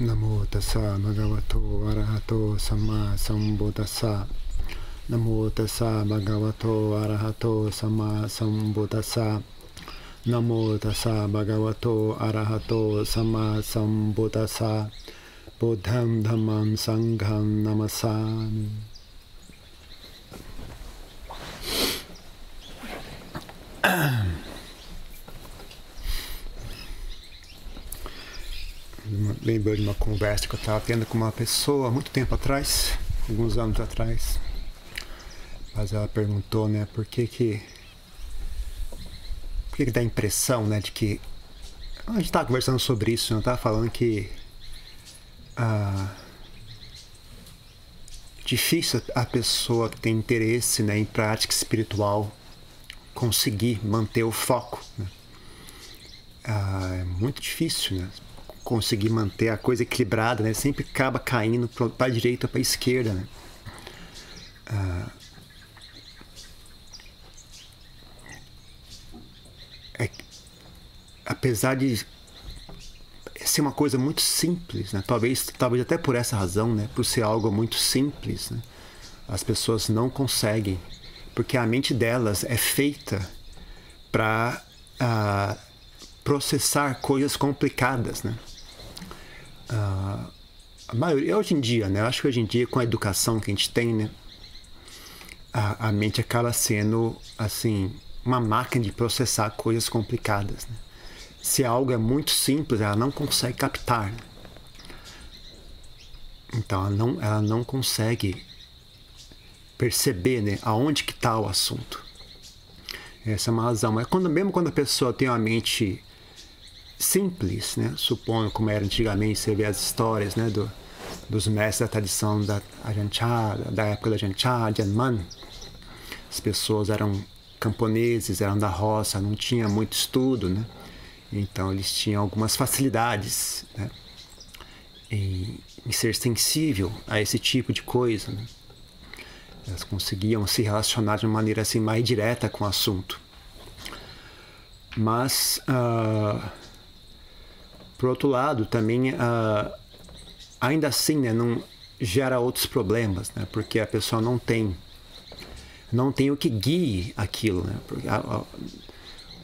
नमो तस्सा भगवतो अरहतो सम्मा सम्बुदस्सा नमो तस्सा भगवतो अरहतो सम्मा सम्बुदस्सा नमो तस्सा भगवतो अरहतो सम्मा सम्बुदस्सा बुद्धं धम्मं संघं नमस्सामि। Lembrou de uma conversa que eu estava tendo com uma pessoa muito tempo atrás, alguns anos atrás. Mas ela perguntou, né, por que que. Por que, que dá a impressão, né, de que. A gente estava conversando sobre isso, eu né, estava falando que. Ah, difícil a pessoa que tem interesse né, em prática espiritual conseguir manter o foco. Né? Ah, é muito difícil, né? Conseguir manter a coisa equilibrada, né? Sempre acaba caindo para a direita ou para a esquerda, né? Ah, é, apesar de ser uma coisa muito simples, né? Talvez, talvez até por essa razão, né? Por ser algo muito simples, né? As pessoas não conseguem, porque a mente delas é feita para uh, processar coisas complicadas, né? Uh, a maioria, hoje em dia, né? Eu acho que hoje em dia, com a educação que a gente tem, né? A, a mente acaba sendo, assim, uma máquina de processar coisas complicadas, né? Se algo é muito simples, ela não consegue captar. Né? Então, ela não, ela não consegue perceber, né? Aonde que está o assunto. Essa é uma razão. Quando, mesmo quando a pessoa tem uma mente simples, né? Supondo como era antigamente, você vê as histórias, né? Do, dos mestres da tradição da Ajahn da época da Ajahn Chah, Man. As pessoas eram camponeses, eram da roça, não tinha muito estudo, né? Então eles tinham algumas facilidades, né? Em, em ser sensível a esse tipo de coisa, né? Elas conseguiam se relacionar de uma maneira assim mais direta com o assunto. Mas uh, por outro lado, também, uh, ainda assim, né, não gera outros problemas, né, porque a pessoa não tem, não tem o que guie aquilo, né, a, a,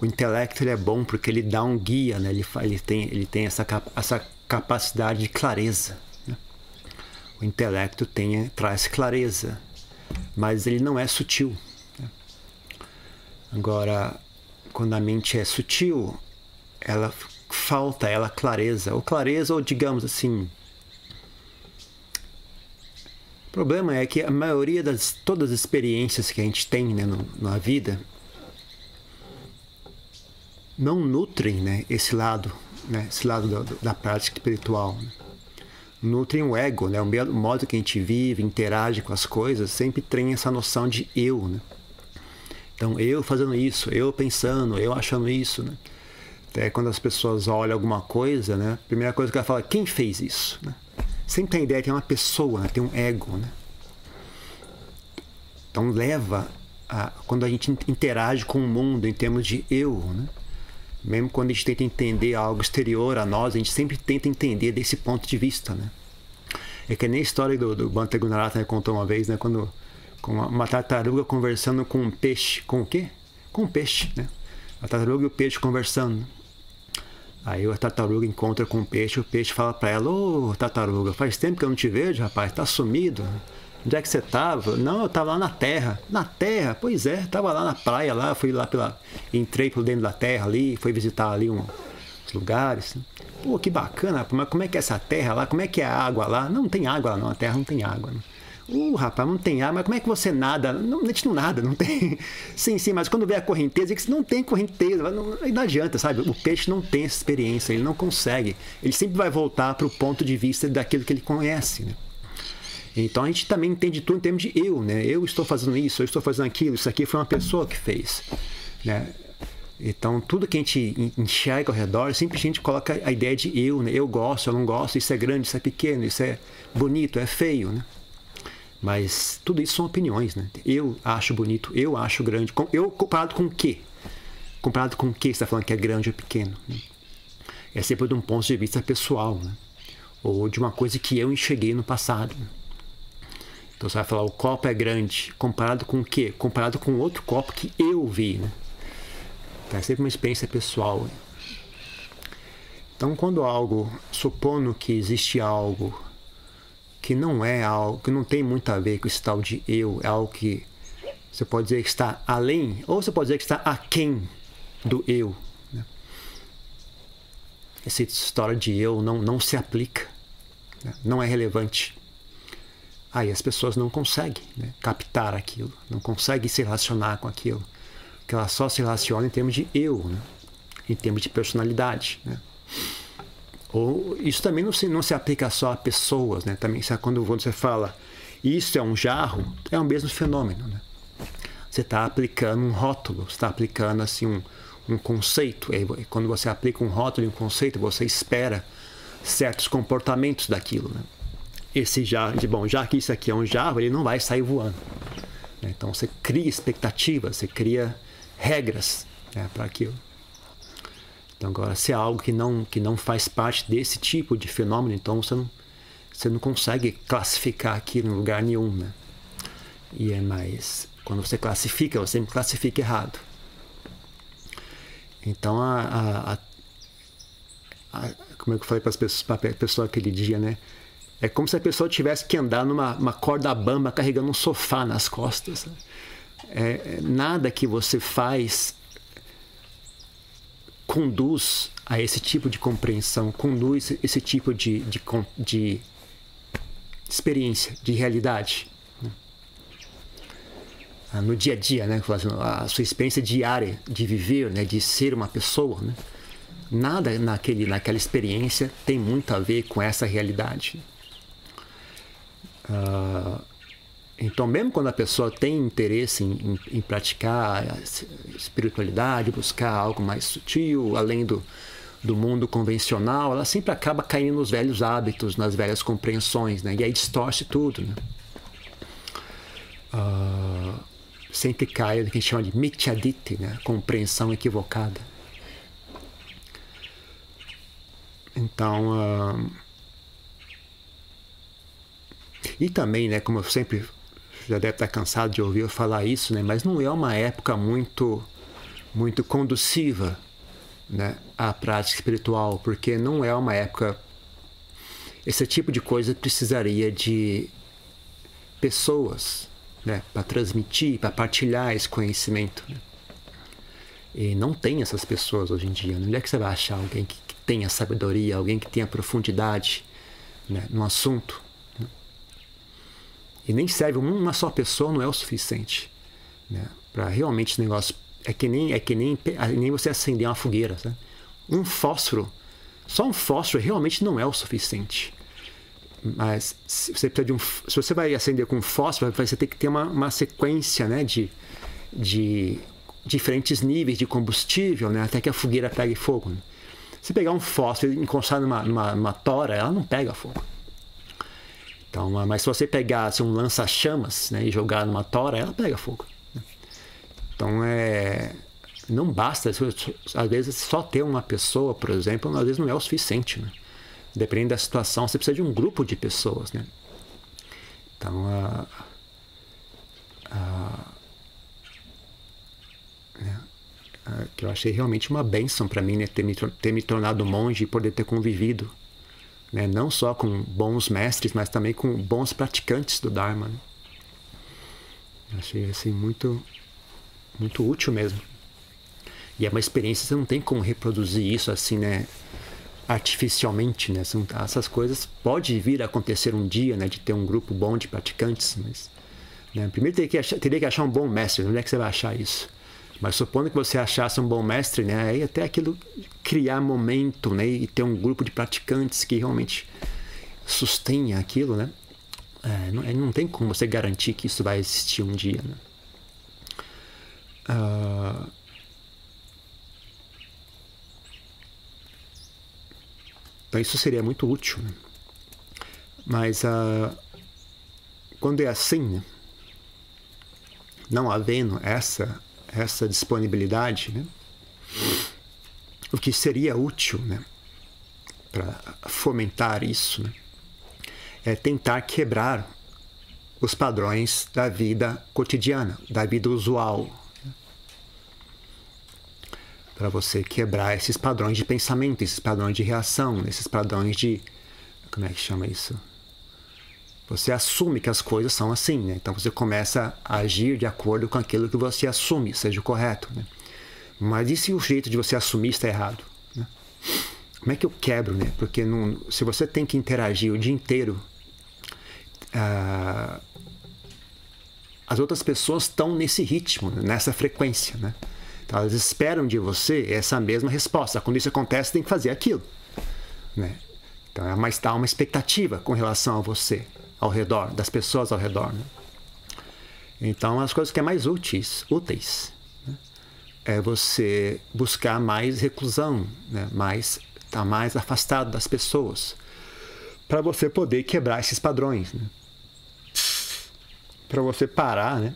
o intelecto ele é bom porque ele dá um guia, né, ele, ele tem, ele tem essa, essa capacidade de clareza. Né. O intelecto tem, traz clareza, mas ele não é sutil. Né. Agora, quando a mente é sutil, ela falta ela clareza, ou clareza, ou digamos assim. O problema é que a maioria das todas as experiências que a gente tem né, no, na vida não nutrem né, esse lado, né, esse lado da, da prática espiritual. Né? Nutrem o ego, né, o modo que a gente vive, interage com as coisas, sempre tem essa noção de eu. Né? Então, eu fazendo isso, eu pensando, eu achando isso. Né? Até quando as pessoas olham alguma coisa, né? A primeira coisa que ela fala, quem fez isso? Né? Sempre tem a ideia que é uma pessoa, né? tem um ego, né? Então leva a, quando a gente interage com o mundo em termos de eu, né? Mesmo quando a gente tenta entender algo exterior a nós, a gente sempre tenta entender desse ponto de vista, né? É que nem a história do, do Banta Gunarata né, contou uma vez, né? Quando com uma, uma tartaruga conversando com um peixe, com o quê? Com um peixe, né? A tartaruga e o peixe conversando. Aí a tartaruga encontra com o peixe, o peixe fala para ela: Ô oh, tartaruga, faz tempo que eu não te vejo, rapaz, tá sumido. Onde é que você tava? Não, eu tava lá na terra. Na terra? Pois é, tava lá na praia, lá, fui lá pela. Entrei por dentro da terra ali, fui visitar ali uns lugares. Pô, que bacana, mas como é que é essa terra lá? Como é que é a água lá? Não, não tem água lá, não, a terra não tem água. Não. Uh, rapaz, não tem ar, mas como é que você nada? Não, a gente não nada, não tem. Sim, sim, mas quando vê a correnteza, que não tem correnteza, não, não adianta, sabe? O peixe não tem essa experiência, ele não consegue. Ele sempre vai voltar para o ponto de vista daquilo que ele conhece, né? Então a gente também entende tudo em termos de eu, né? Eu estou fazendo isso, eu estou fazendo aquilo, isso aqui foi uma pessoa que fez, né? Então, tudo que a gente enxerga ao redor, sempre a gente coloca a ideia de eu, né? Eu gosto, eu não gosto, isso é grande, isso é pequeno, isso é bonito, é feio, né? Mas tudo isso são opiniões, né? Eu acho bonito, eu acho grande. Eu comparado com o quê? Comparado com o que você está falando que é grande ou pequeno? Né? É sempre de um ponto de vista pessoal, né? ou de uma coisa que eu enxerguei no passado. Então você vai falar, o copo é grande, comparado com o quê? Comparado com outro copo que eu vi, né? Então é sempre uma experiência pessoal. Então quando algo, supondo que existe algo que não é algo, que não tem muito a ver com esse tal de eu, é algo que você pode dizer que está além, ou você pode dizer que está aquém do eu. Né? Essa história de eu não, não se aplica, né? não é relevante. Aí as pessoas não conseguem né? captar aquilo, não conseguem se relacionar com aquilo. Porque elas só se relacionam em termos de eu, né? em termos de personalidade. Ou isso também não se, não se aplica só a pessoas, né? Também quando você fala isso é um jarro, é o mesmo fenômeno, né? Você está aplicando um rótulo, está aplicando assim um, um conceito. E quando você aplica um rótulo e um conceito, você espera certos comportamentos daquilo, né? Esse jarro, bom, já que isso aqui é um jarro, ele não vai sair voando. Né? Então você cria expectativas, você cria regras né, para aquilo. Então, agora, se é algo que não, que não faz parte desse tipo de fenômeno, então você não, você não consegue classificar aquilo em lugar nenhum, né? E é mais. Quando você classifica, você sempre classifica errado. Então, a, a, a, a como eu falei para a pessoa aquele dia, né? É como se a pessoa tivesse que andar numa corda bamba carregando um sofá nas costas. Né? É, nada que você faz conduz a esse tipo de compreensão, conduz esse tipo de, de, de experiência, de realidade. Né? Ah, no dia a dia, né? a sua experiência diária de viver, né? de ser uma pessoa. Né? Nada naquele, naquela experiência tem muito a ver com essa realidade. Uh, então, mesmo quando a pessoa tem interesse em, em, em, praticar espiritualidade, buscar algo mais sutil, além do, do mundo convencional, ela sempre acaba caindo nos velhos hábitos, nas velhas compreensões, né? e aí distorce tudo. Né? Uh, sempre cai no que a gente chama de mityaditi, né? compreensão equivocada. Então. Uh, e também, né, como eu sempre já deve estar cansado de ouvir eu falar isso, né? Mas não é uma época muito muito conduciva, né, à prática espiritual, porque não é uma época esse tipo de coisa precisaria de pessoas, né, para transmitir, para partilhar esse conhecimento. Né? E não tem essas pessoas hoje em dia. Onde é que você vai achar alguém que, que tenha sabedoria, alguém que tenha profundidade né, no assunto? E nem serve uma só pessoa não é o suficiente, né? Para realmente esse negócio é que nem é que nem, nem você acender uma fogueira, sabe? Um fósforo, só um fósforo realmente não é o suficiente. Mas se você precisa de um, se você vai acender com fósforo, você tem que ter uma, uma sequência, né, de, de diferentes níveis de combustível, né, até que a fogueira pegue fogo. Né? Se pegar um fósforo e encostar numa, numa, numa tora, ela não pega fogo. Então, mas se você pegasse um lança-chamas né, e jogar numa tora, ela pega fogo. Né? Então, é, não basta, às vezes, só ter uma pessoa, por exemplo, às vezes não é o suficiente. Né? Dependendo da situação, você precisa de um grupo de pessoas. Né? Então, a, a, né, a, que eu achei realmente uma benção para mim né, ter, me, ter me tornado monge e poder ter convivido né? não só com bons mestres, mas também com bons praticantes do Dharma. Né? Achei assim muito, muito útil mesmo. E é uma experiência, você não tem como reproduzir isso assim, né? artificialmente, né? Essas coisas pode vir a acontecer um dia, né? De ter um grupo bom de praticantes, mas né? primeiro teria que, achar, teria que achar um bom mestre. Onde é que você vai achar isso? Mas supondo que você achasse um bom mestre, né, aí até aquilo criar momento, né, e ter um grupo de praticantes que realmente sustenha aquilo, né, é, não, não, tem como você garantir que isso vai existir um dia, né. Uh, então isso seria muito útil, né? mas uh, quando é assim, né, não havendo essa essa disponibilidade, né? o que seria útil né? para fomentar isso, né? é tentar quebrar os padrões da vida cotidiana, da vida usual. Para você quebrar esses padrões de pensamento, esses padrões de reação, esses padrões de. Como é que chama isso? Você assume que as coisas são assim, né? Então você começa a agir de acordo com aquilo que você assume seja o correto, né? Mas e se o jeito de você assumir está errado? Né? Como é que eu quebro, né? Porque não, se você tem que interagir o dia inteiro ah, as outras pessoas estão nesse ritmo, nessa frequência, né? Então, elas esperam de você essa mesma resposta. Quando isso acontece, tem que fazer aquilo, né? Então, é uma, há uma expectativa com relação a você, ao redor, das pessoas ao redor, né? Então, as coisas que é mais úteis, úteis né? é você buscar mais reclusão, né? mais estar tá mais afastado das pessoas, para você poder quebrar esses padrões. Né? para você parar, né?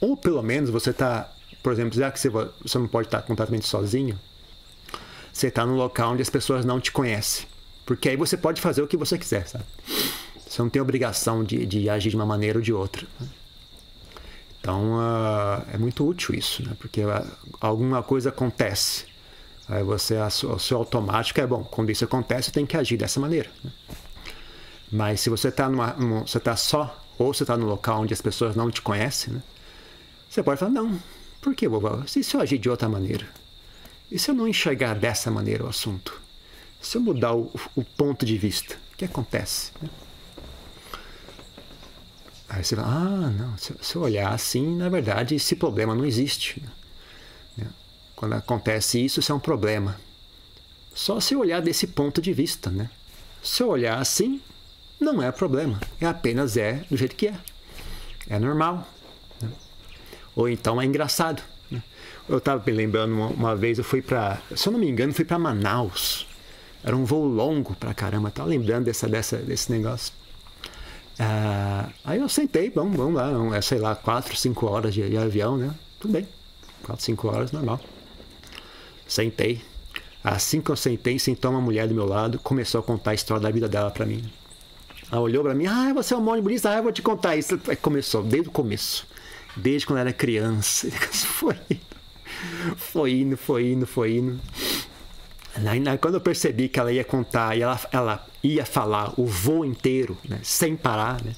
Ou pelo menos você tá, por exemplo, já que você, você não pode estar completamente sozinho, você está num local onde as pessoas não te conhecem. Porque aí você pode fazer o que você quiser, sabe? Você não tem obrigação de, de agir de uma maneira ou de outra. Né? Então uh, é muito útil isso, né? Porque uh, alguma coisa acontece. Aí você, o seu automático é bom. Quando isso acontece, tem que agir dessa maneira. Né? Mas se você está numa, você tá só ou você está no local onde as pessoas não te conhecem, né? Você pode falar, não, por que, vovó? E se eu agir de outra maneira? E se eu não enxergar dessa maneira o assunto? Se eu mudar o, o ponto de vista, o que acontece? Né? Aí você fala, ah, não, se, eu olhar assim, na verdade, esse problema não existe. Né? Quando acontece isso, isso é um problema. Só se eu olhar desse ponto de vista, né? Se eu olhar assim, não é problema. É apenas é do jeito que é. É normal. Né? Ou então é engraçado. Né? Eu estava me lembrando uma, uma, vez, eu fui para, se eu não me engano, fui para Manaus. Era um voo longo pra caramba. Estava lembrando dessa, dessa, desse negócio. Ah, aí eu sentei, vamos, vamos lá, é, sei lá, quatro, cinco horas de, de avião, né? Tudo bem. Quatro, cinco horas, normal. Sentei. Assim que eu sentei, sentou uma mulher do meu lado, começou a contar a história da vida dela para mim. Ela olhou para mim, ah, você é um monte bonito, ah, eu vou te contar isso. Aí começou, desde o começo. Desde quando era criança. Foi indo, foi indo, foi indo, foi indo. Aí, quando eu percebi que ela ia contar e ela, ela ia falar o voo inteiro, né, sem parar, né?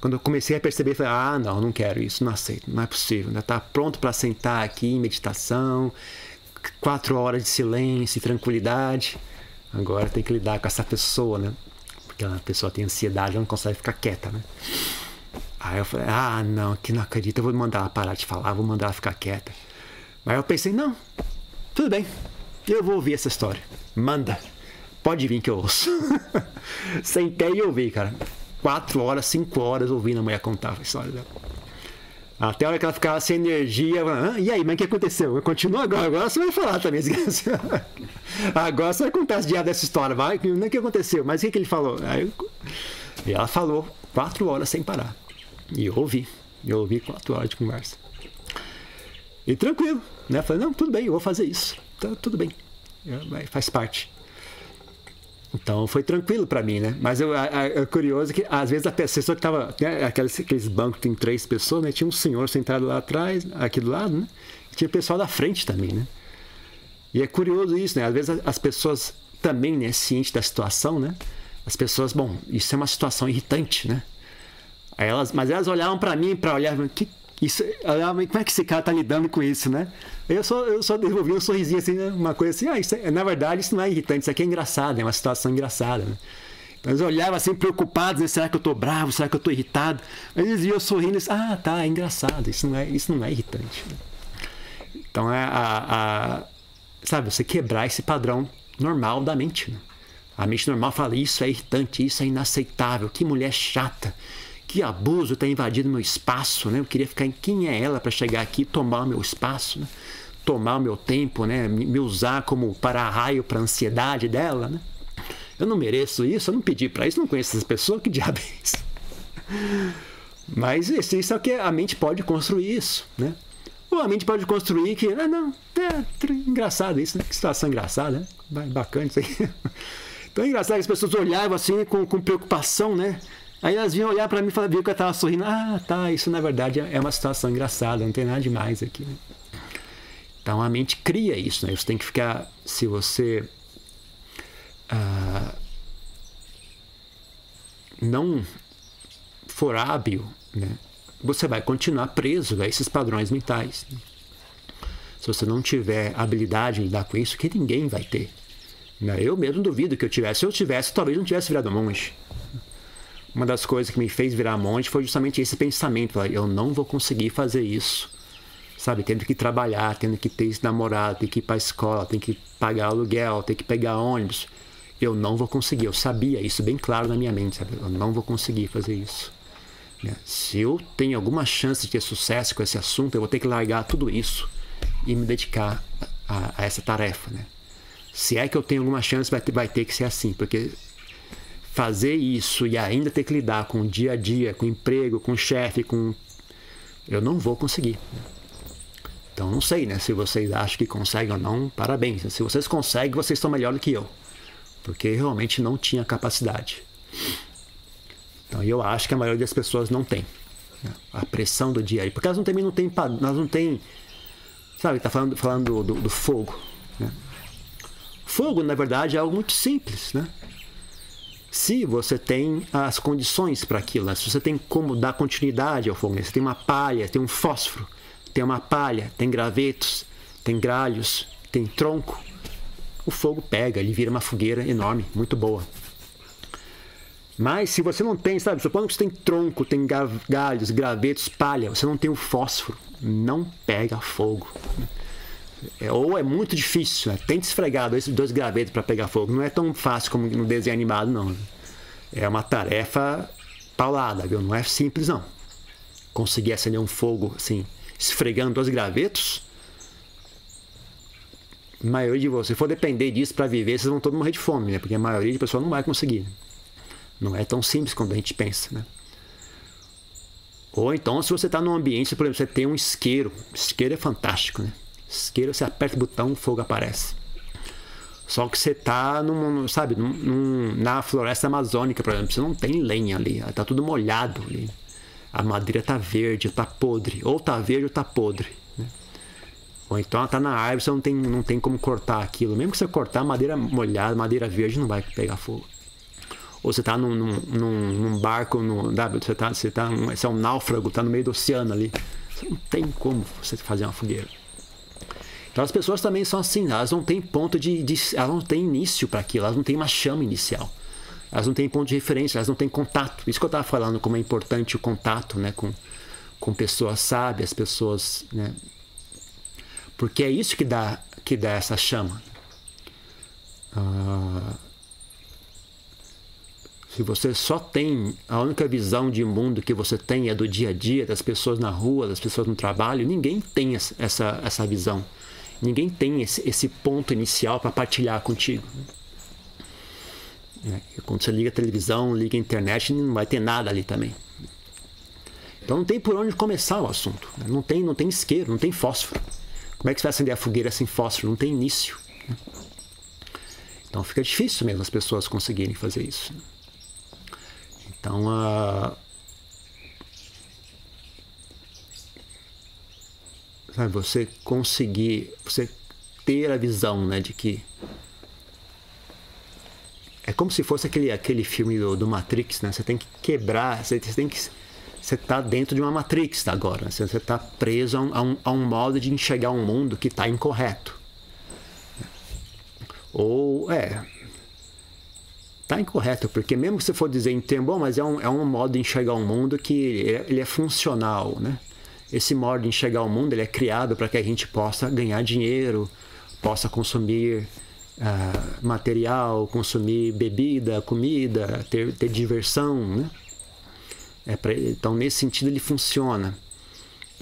Quando eu comecei a perceber, falei, ah, não, não quero isso, não aceito, não é possível. Né? Tá pronto para sentar aqui em meditação, quatro horas de silêncio e tranquilidade. Agora tem que lidar com essa pessoa, né? porque a pessoa tem ansiedade, ela não consegue ficar quieta, né? Aí eu falei, ah, não, que não acredito, eu vou mandar ela parar de falar, vou mandar ela ficar quieta. Mas eu pensei, não, tudo bem, eu vou ouvir essa história. Manda, pode vir que eu ouço. Sentei e ouvi, cara. Quatro horas, cinco horas ouvindo a mulher contar a história dela. Até a hora que ela ficava sem energia, ah, e aí, mas o que aconteceu? Continua agora, agora você vai falar também. agora você vai contar as dias dessa história, vai? O que aconteceu? Mas o que, que ele falou? Aí, e ela falou quatro horas sem parar. E eu ouvi. Eu ouvi quatro horas de conversa. E tranquilo, né? Falei, não, tudo bem, eu vou fazer isso. Tá, tudo bem. Faz parte. Então foi tranquilo para mim, né? Mas eu, é curioso que às vezes a pessoa que estava. Né, aqueles, aqueles bancos que tem três pessoas, né? Tinha um senhor sentado lá atrás, aqui do lado, né? E tinha pessoal da frente também, né? E é curioso isso, né? Às vezes as pessoas também, né, cientes da situação, né? As pessoas, bom, isso é uma situação irritante, né? Elas, mas elas olhavam para mim para olhar, que isso, como é que esse cara tá lidando com isso, né? Eu só, eu só devolvi um sorrisinho assim, né? uma coisa assim, ah, isso é, na verdade isso não é irritante, isso aqui é engraçado, é uma situação engraçada, né? Então, eles olhavam assim preocupados, né? será que eu tô bravo, será que eu tô irritado? Eles iam sorrindo, ah, tá, é engraçado, isso não é, isso não é irritante. Então é a, a, sabe, você quebrar esse padrão normal da mente, né? A mente normal fala, isso é irritante, isso é inaceitável, que mulher chata que abuso está invadindo meu espaço, né? Eu queria ficar em quem é ela para chegar aqui e tomar o meu espaço, né? tomar o meu tempo, né? Me usar como para-raio para ansiedade dela, né? Eu não mereço isso, eu não pedi para isso, não conheço essa pessoa, que diabo é isso? Mas isso, isso é o que a mente pode construir isso, né? Ou a mente pode construir que, ah, não, é engraçado isso, né? Que situação engraçada, né? Bacana isso aí. Então é engraçado que as pessoas olhavam assim com, com preocupação, né? Aí elas vinham olhar para mim e viam que eu estava sorrindo. Ah, tá, isso na verdade é uma situação engraçada, não tem nada demais aqui. Então a mente cria isso, né? Você tem que ficar, se você ah, não for hábil, né? Você vai continuar preso a esses padrões mentais. Né? Se você não tiver habilidade em lidar com isso, que ninguém vai ter. Né? Eu mesmo duvido que eu tivesse. Se eu tivesse, talvez não tivesse virado monge uma das coisas que me fez virar monge foi justamente esse pensamento: eu não vou conseguir fazer isso, sabe? Tendo que trabalhar, tendo que ter esse namorado, ter que ir para a escola, tem que pagar aluguel, ter que pegar ônibus. Eu não vou conseguir. Eu sabia isso bem claro na minha mente, sabe? Eu não vou conseguir fazer isso. Né? Se eu tenho alguma chance de ter sucesso com esse assunto, eu vou ter que largar tudo isso e me dedicar a, a essa tarefa, né? Se é que eu tenho alguma chance, vai ter, vai ter que ser assim, porque fazer isso e ainda ter que lidar com o dia a dia, com emprego, com chefe, com. Eu não vou conseguir. Então não sei, né? Se vocês acham que conseguem ou não, parabéns. Se vocês conseguem, vocês estão melhor do que eu. Porque realmente não tinha capacidade. Então eu acho que a maioria das pessoas não tem. Né? A pressão do dia a dia. Porque elas não, também não têm. Nós não tem. Sabe, tá falando, falando do, do, do fogo. Né? Fogo, na verdade, é algo muito simples, né? Se você tem as condições para aquilo, né? se você tem como dar continuidade ao fogo, né? você tem uma palha, tem um fósforo, tem uma palha, tem gravetos, tem galhos, tem tronco, o fogo pega, ele vira uma fogueira enorme, muito boa. Mas se você não tem, sabe, supondo que você tem tronco, tem galhos, gravetos, palha, você não tem o fósforo, não pega fogo. É, ou é muito difícil, né? tente esfregar esses dois gravetos para pegar fogo. Não é tão fácil como no desenho animado, não. É uma tarefa paulada, viu? Não é simples, não. Conseguir acender um fogo assim, esfregando dois gravetos. A maioria de vocês, se for depender disso para viver, vocês vão todos morrer de fome, né? Porque a maioria de pessoas não vai conseguir. Não é tão simples quando a gente pensa, né? Ou então, se você está num ambiente, por exemplo, você tem um isqueiro. Isqueiro é fantástico, né? Isqueiro, você aperta o botão, fogo aparece. Só que você tá num, sabe, num, num, na floresta amazônica, por exemplo, você não tem lenha ali, tá tudo molhado ali. A madeira tá verde, tá podre, ou tá verde ou tá podre. Né? Ou então ela tá na árvore, você não tem, não tem como cortar aquilo. Mesmo que você cortar madeira molhada, madeira verde, não vai pegar fogo. Ou você tá num, num, num barco, no, você, tá, você, tá, você é um náufrago, tá no meio do oceano ali. Você não tem como você fazer uma fogueira. Então as pessoas também são assim, elas não têm ponto de, de elas não têm início para aquilo, elas não têm uma chama inicial. Elas não têm ponto de referência, elas não têm contato. Isso que eu estava falando, como é importante o contato, né, com, com pessoas sábias, pessoas, né? Porque é isso que dá que dá essa chama. Ah, se você só tem a única visão de mundo que você tem é do dia a dia, das pessoas na rua, das pessoas no trabalho, ninguém tem essa, essa visão. Ninguém tem esse, esse ponto inicial para partilhar contigo. É, quando você liga a televisão, liga a internet, não vai ter nada ali também. Então não tem por onde começar o assunto. Né? Não tem, não tem isqueiro, não tem fósforo. Como é que você vai acender a fogueira sem fósforo? Não tem início. Né? Então fica difícil mesmo as pessoas conseguirem fazer isso. Então, uh, sabe, você conseguir, você ter a visão, né, de que é como se fosse aquele, aquele filme do, do Matrix, né? Você tem que quebrar, você, você tem que você está dentro de uma Matrix agora, né? você está preso a um, a, um, a um, modo de enxergar um mundo que está incorreto. Ou, é, está incorreto, porque mesmo que você for dizer em termo, bom, mas é um, é um modo de enxergar um mundo que ele é, ele é funcional, né? Esse modo de enxergar o mundo ele é criado para que a gente possa ganhar dinheiro, possa consumir uh, material, consumir bebida, comida, ter, ter diversão, né? É pra, então nesse sentido ele funciona.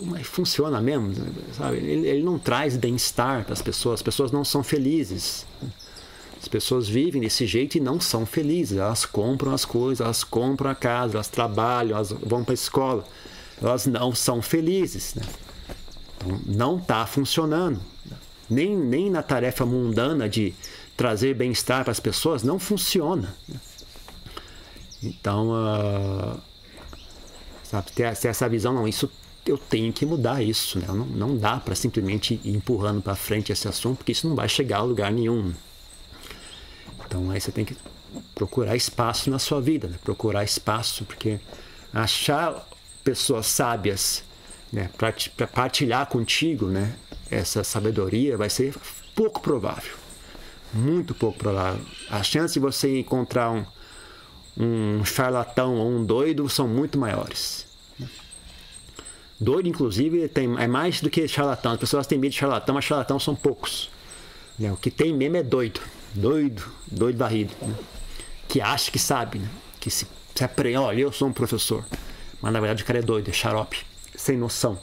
Mas funciona mesmo, sabe? Ele, ele não traz bem-estar para as pessoas. As pessoas não são felizes. As pessoas vivem desse jeito e não são felizes. Elas compram as coisas, elas compram a casa, elas trabalham, elas vão para a escola elas não são felizes. Né? Então, não está funcionando. Nem, nem na tarefa mundana de trazer bem-estar para as pessoas não funciona. Então, uh, sabe, ter, ter, essa visão, não, isso eu tenho que mudar isso, né? Não, não dá para simplesmente ir empurrando para frente esse assunto, porque isso não vai chegar a lugar nenhum. Então, aí você tem que procurar espaço na sua vida, né? procurar espaço, porque achar pessoas sábias né, para partilhar contigo né, essa sabedoria vai ser pouco provável. Muito pouco provável. A chance de você encontrar um, um charlatão ou um doido são muito maiores. Doido, inclusive, tem, é mais do que charlatão. As pessoas têm medo de charlatão, mas charlatão são poucos. Né? O que tem mesmo é doido. Doido, doido varrido. Né? Que acha que sabe, né? que se, se aprende. Olha, eu sou um professor. Mas na verdade o cara é doido, é xarope, sem noção.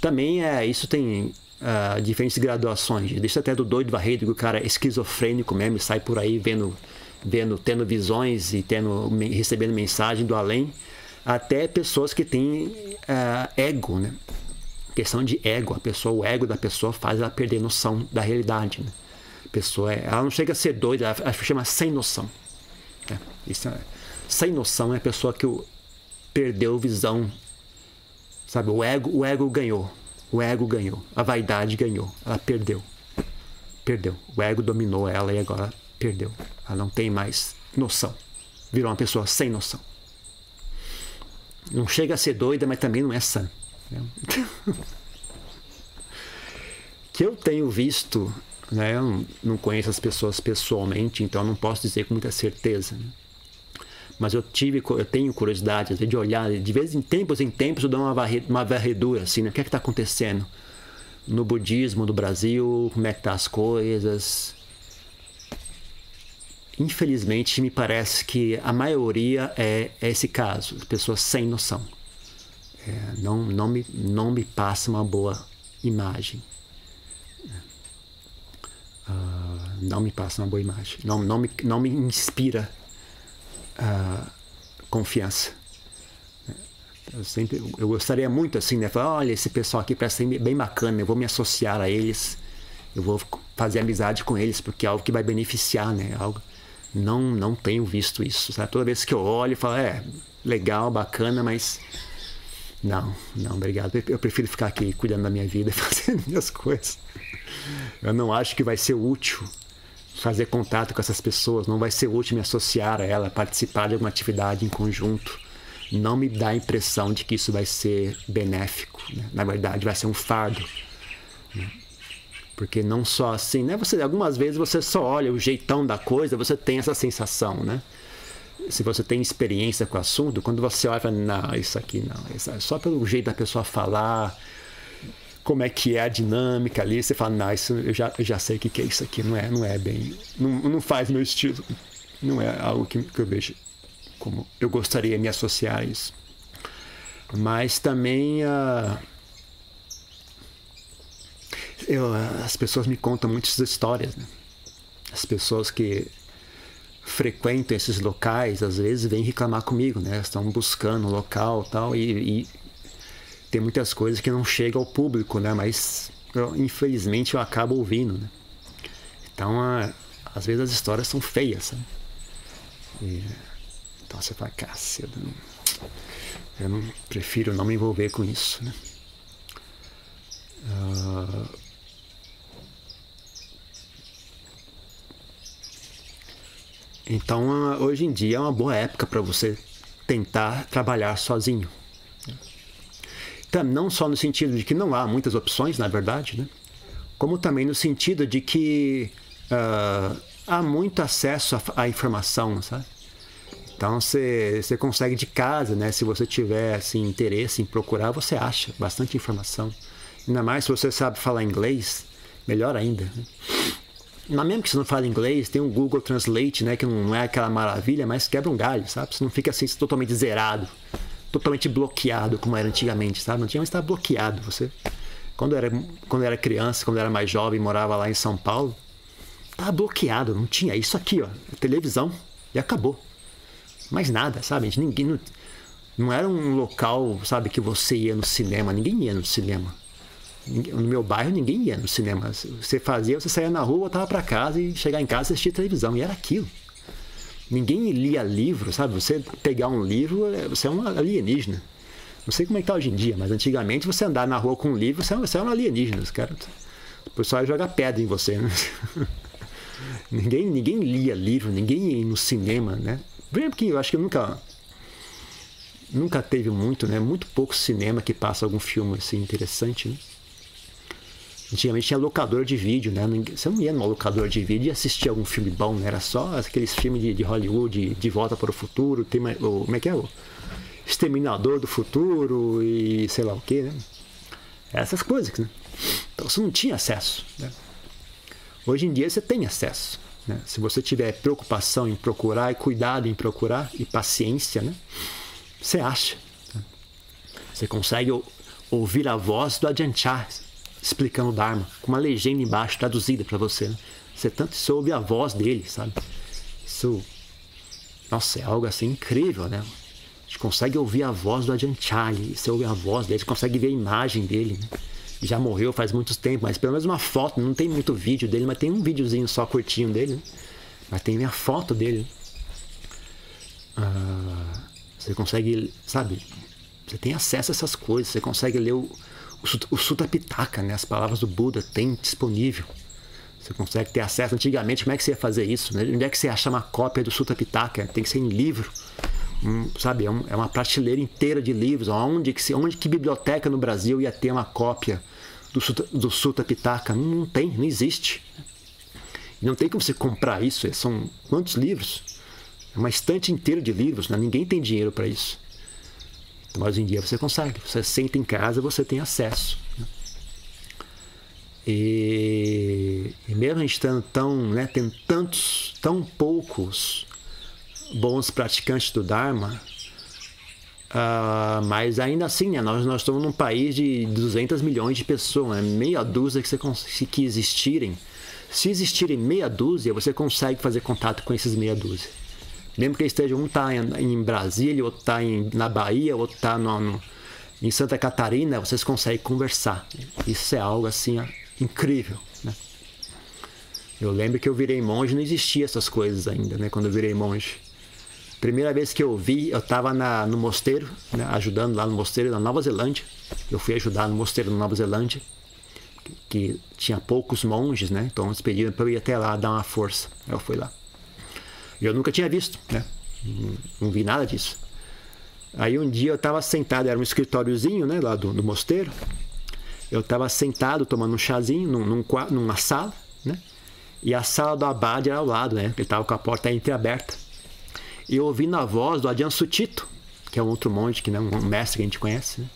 Também é, isso tem uh, diferentes graduações. Deixa até do doido varrido, que o cara é esquizofrênico mesmo, sai por aí vendo vendo, tendo visões e tendo, recebendo mensagem do além, até pessoas que têm uh, ego, né? Questão de ego, a pessoa, o ego da pessoa faz ela perder noção da realidade. Né? A pessoa, é, ela não chega a ser doida, ela, ela chama sem noção. Né? Isso é, sem noção é a pessoa que perdeu visão, sabe? O ego, o ego ganhou, o ego ganhou, a vaidade ganhou, ela perdeu, perdeu. O ego dominou ela e agora perdeu. Ela não tem mais noção. Virou uma pessoa sem noção. Não chega a ser doida, mas também não é sã. Né? que eu tenho visto, né? eu não conheço as pessoas pessoalmente, então não posso dizer com muita certeza. Né? Mas eu tive, eu tenho curiosidade de olhar, de vez em tempos em tempos eu dou uma, uma varredura assim, né? o que é que está acontecendo no budismo do Brasil, como é que tá as coisas, Infelizmente, me parece que a maioria é, é esse caso, pessoas sem noção. É, não, não, me, não me passa uma boa imagem. Uh, não me passa uma boa imagem. Não, não, me, não me inspira confiança. Eu, sempre, eu gostaria muito assim, né? Falar, olha, esse pessoal aqui parece bem bacana, eu vou me associar a eles, eu vou fazer amizade com eles, porque é algo que vai beneficiar, né? Algo, não, não tenho visto isso. Sabe? Toda vez que eu olho, eu falo, é, legal, bacana, mas não, não, obrigado. Eu prefiro ficar aqui cuidando da minha vida, fazendo minhas coisas. Eu não acho que vai ser útil fazer contato com essas pessoas, não vai ser útil me associar a ela, participar de alguma atividade em conjunto. Não me dá a impressão de que isso vai ser benéfico. Né? Na verdade, vai ser um fardo. Né? Porque não só assim, né? Você, algumas vezes você só olha o jeitão da coisa, você tem essa sensação, né? Se você tem experiência com o assunto, quando você olha, não, isso aqui não, isso é só pelo jeito da pessoa falar, como é que é a dinâmica ali, você fala, não, isso eu já, eu já sei o que, que é isso aqui, não é, não é bem, não, não faz meu estilo, não é algo que, que eu vejo como eu gostaria de me associar a isso. Mas também uh, eu, as pessoas me contam muitas histórias. Né? As pessoas que frequentam esses locais, às vezes, vêm reclamar comigo, né? Estão buscando um local tal, e, e tem muitas coisas que não chegam ao público, né? Mas, eu, infelizmente, eu acabo ouvindo, né? Então, a, às vezes as histórias são feias, sabe? E, então você fala, caceta, eu não prefiro não me envolver com isso, né? Uh, Então, hoje em dia é uma boa época para você tentar trabalhar sozinho. Não só no sentido de que não há muitas opções, na verdade, né? como também no sentido de que uh, há muito acesso à, informação, sabe? Então você, consegue de casa, né? Se você tiver assim, interesse em procurar, você acha bastante informação. Ainda mais se você sabe falar inglês, melhor ainda. Né? Mas mesmo que você não fale inglês, tem um Google Translate, né? Que não é aquela maravilha, mas quebra um galho, sabe? Você não fica assim totalmente zerado, totalmente bloqueado como era antigamente, sabe? Antigamente estava bloqueado. Você, quando era, quando era criança, quando era mais jovem, morava lá em São Paulo, estava bloqueado, não tinha isso aqui, ó, televisão e acabou. Mais nada, sabe? Ninguém não, não era um local, sabe, que você ia no cinema, ninguém ia no cinema. No meu bairro ninguém ia no cinema. Você fazia, você saía na rua, voltava para casa e chegar em casa e assistir televisão. E era aquilo. Ninguém lia livro, sabe? Você pegar um livro, é, você é um alienígena. Não sei como é que tá hoje em dia, mas antigamente você andar na rua com um livro, você, é um alienígena. Os caras, o pessoal ia jogar pedra em você, né? ninguém, ninguém lia livro, ninguém ia no cinema, né? Primeiro porque eu acho que eu nunca nunca teve muito, né? Muito pouco cinema que passa algum filme assim interessante, né? Antigamente tinha locador de vídeo, né? Você não ia numa locadora de vídeo e assistia algum filme bom, né? Era só aqueles filmes de, de Hollywood, de, Volta para o Futuro, tem, o, como é que é? O Exterminador do Futuro e sei lá o que, né? Essas coisas, né? Então você não tinha acesso, né? Hoje em dia você tem acesso. Né? Se você tiver preocupação em procurar e cuidado em procurar e paciência, né? Você acha. Né? Você consegue ouvir a voz do Adianchar explicando o Dharma, com uma legenda embaixo traduzida para você. Né? Você tanto ouve a voz dele, sabe? Isso, nossa, é algo assim incrível, né? A gente consegue ouvir a voz do Adianchali, você ouve a voz dele, você consegue ver a imagem dele, né? Já morreu faz muito tempo, mas pelo menos uma foto, não tem muito vídeo dele, mas tem um videozinho só curtinho dele, né? Mas tem a foto dele. Ah, você consegue, sabe? Você tem acesso a essas coisas, você consegue ler o, o, Sutta Pitaka, né? as palavras do Buda tem disponível. Você consegue ter acesso. Antigamente, como é que você ia fazer isso? Né? Onde é que você acha uma cópia do Sutta Pitaka? Tem que ser em livro. Um, sabe, é, um, é, uma prateleira inteira de livros. Onde que, onde que biblioteca no Brasil ia ter uma cópia do Sutta, do Pitaka? Não, não tem, não existe. Não tem como você comprar isso. São quantos livros? É uma estante inteira de livros. Né? Ninguém tem dinheiro para isso. Mas hoje em dia você consegue. Você senta em casa, você tem acesso. Né? E, e, mesmo a gente estando tão, né, tem tantos, tão poucos bons praticantes do Dharma, uh, mas ainda assim, né, nós, nós estamos num país de 200 milhões de pessoas, né, meia dúzia que, você, que existirem. Se existirem meia dúzia, você consegue fazer contato com esses meia dúzia. Mesmo que esteja um está em, em, Brasília, outro está na Bahia, outro está em Santa Catarina, vocês conseguem conversar. Isso é algo assim incrível. Né? Eu lembro que eu virei monge, não existia essas coisas ainda, né? Quando eu virei monge. Primeira vez que eu vi, eu estava no mosteiro, né? ajudando lá no mosteiro na Nova Zelândia. Eu fui ajudar no mosteiro na Nova Zelândia, que, que tinha poucos monges, né? Então eles pediram para eu ir até lá dar uma força. Eu fui lá. Eu nunca tinha visto, né? Não, não vi nada disso. Aí um dia eu estava sentado, era um escritóriozinho, né, lá do, do mosteiro. Eu estava sentado tomando um chazinho num, num, numa sala, né? E a sala do abade era ao lado, né? Ele estava com a porta entreaberta. E eu ouvi na voz do Adian Sutito, que é um outro monge, que é um mestre que a gente conhece, né?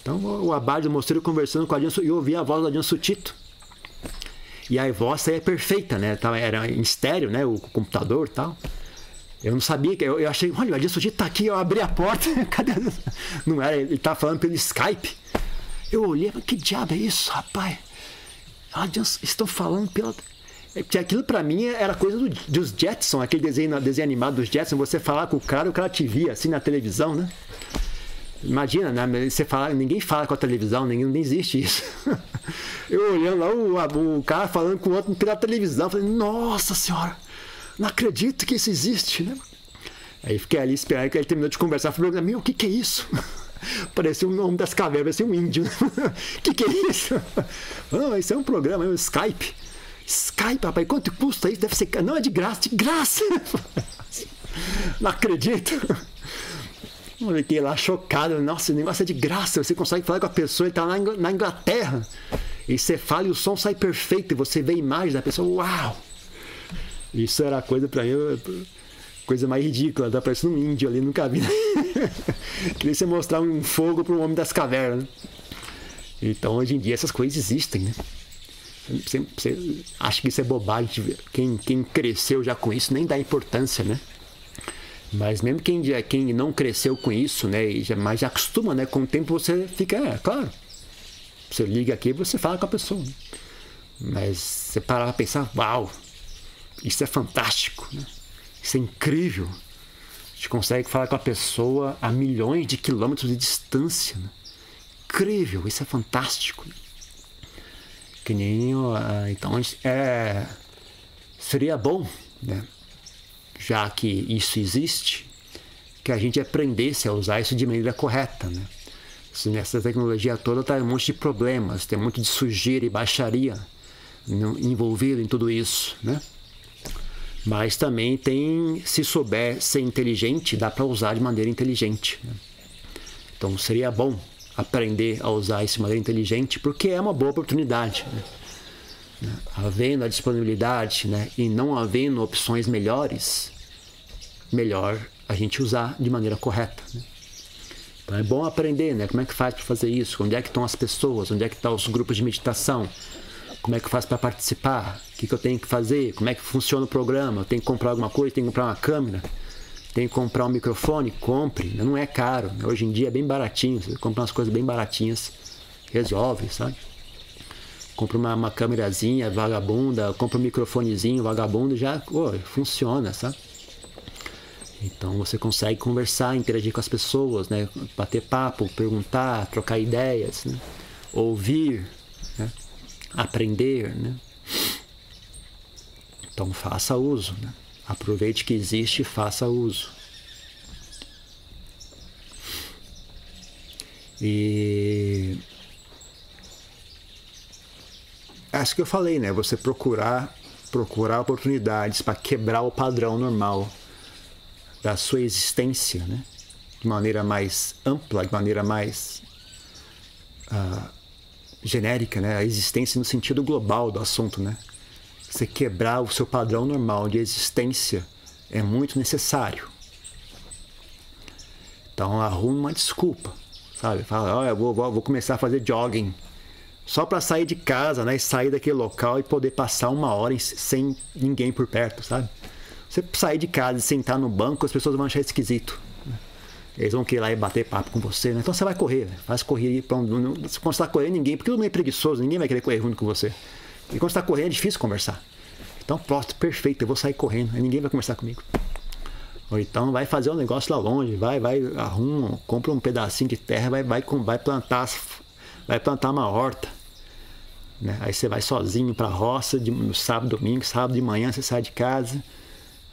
Então o abade do mosteiro conversando com o Adian Sutito, e eu ouvi a voz do Adian Sutito. E a voz é perfeita, né? Era em estéreo, né? O computador e tal. Eu não sabia. Eu, eu achei, olha, o Adilson tá aqui, eu abri a porta. Cadê? Não era, ele tá falando pelo Skype. Eu olhei, mas que diabo é isso, rapaz? Adilson, estão falando pela. Porque aquilo para mim era coisa do, dos Jetson, aquele desenho, desenho animado dos Jetson, você falar com o cara, o cara te via assim na televisão, né? Imagina, né? Você fala, ninguém fala com a televisão, ninguém, não existe isso. Eu olhando lá, o, o cara falando com o outro pela televisão, falei, nossa senhora, não acredito que isso existe, né? Aí fiquei ali esperando que ele terminou de conversar, falei, meu, o que, que é isso? Parecia o nome das cavernas, parecia um índio. O que, que é isso? Não, isso é um programa, é um Skype. Skype, rapaz, quanto custa isso? Deve ser. Não, é de graça, de graça! Não acredito! Fiquei lá chocado. Nossa, o negócio é de graça. Você consegue falar com a pessoa, ele está na Inglaterra. E você fala e o som sai perfeito. E você vê a imagem da pessoa. Uau! Isso era coisa para mim. Coisa mais ridícula. Tá parecendo um índio ali, nunca vi. Queria você mostrar um fogo para um homem das cavernas. Então, hoje em dia, essas coisas existem, né? Você, você acha que isso é bobagem. Quem, quem cresceu já com isso nem dá importância, né? Mas mesmo quem, quem não cresceu com isso, né, já, mas já acostuma, né, com o tempo você fica, é, claro. Você liga aqui você fala com a pessoa. Né? Mas você parar para pensar, uau, isso é fantástico, né? isso é incrível. A gente consegue falar com a pessoa a milhões de quilômetros de distância. Né? Incrível, isso é fantástico. Que nem. Uh, então, é, seria bom, né? Já que isso existe, que a gente aprendesse a usar isso de maneira correta. Né? Nessa tecnologia toda está um monte de problemas, tem muito de sujeira e baixaria envolvido em tudo isso. Né? Mas também tem, se souber ser inteligente, dá para usar de maneira inteligente. Né? Então seria bom aprender a usar isso de maneira inteligente, porque é uma boa oportunidade. Né? Né? Havendo a disponibilidade né? e não havendo opções melhores, melhor a gente usar de maneira correta. Né? Então é bom aprender, né? Como é que faz para fazer isso? Onde é que estão as pessoas? Onde é que estão os grupos de meditação? Como é que faz para participar? O que, que eu tenho que fazer? Como é que funciona o programa? Eu tenho que comprar alguma coisa? Tenho que comprar uma câmera? Tenho que comprar um microfone? Compre. Não é caro. Hoje em dia é bem baratinho. Você compra umas coisas bem baratinhas. Resolve, sabe? Compra uma, uma câmerazinha vagabunda, compra um microfonezinho vagabundo, já oh, funciona, sabe? Então você consegue conversar, interagir com as pessoas, né? bater papo, perguntar, trocar ideias, né? ouvir, né? aprender. Né? Então faça uso. Né? Aproveite que existe e faça uso. E acho que eu falei, né? Você procurar procurar oportunidades para quebrar o padrão normal da sua existência, né? de maneira mais ampla, de maneira mais uh, genérica, né? a existência no sentido global do assunto. Né? Você quebrar o seu padrão normal de existência é muito necessário. Então arrume uma desculpa, sabe? Fala, olha, eu vou, vou começar a fazer jogging só para sair de casa, né? Sair daquele local e poder passar uma hora sem ninguém por perto, sabe? Você sair de casa e sentar no banco, as pessoas vão achar esquisito. Né? Eles vão querer lá e bater papo com você, né? Então você vai correr, faz correr para um, quando você está correndo, ninguém, porque todo mundo é preguiçoso, ninguém vai querer correr junto com você. E quando está correndo é difícil conversar. Então, pronto, perfeito, eu vou sair correndo, ninguém vai conversar comigo. Ou então vai fazer um negócio lá longe, vai, vai, arruma, compra um pedacinho de terra, vai, vai, vai plantar, vai plantar uma horta. Né? Aí você vai sozinho para a roça de, no sábado, domingo, sábado de manhã você sai de casa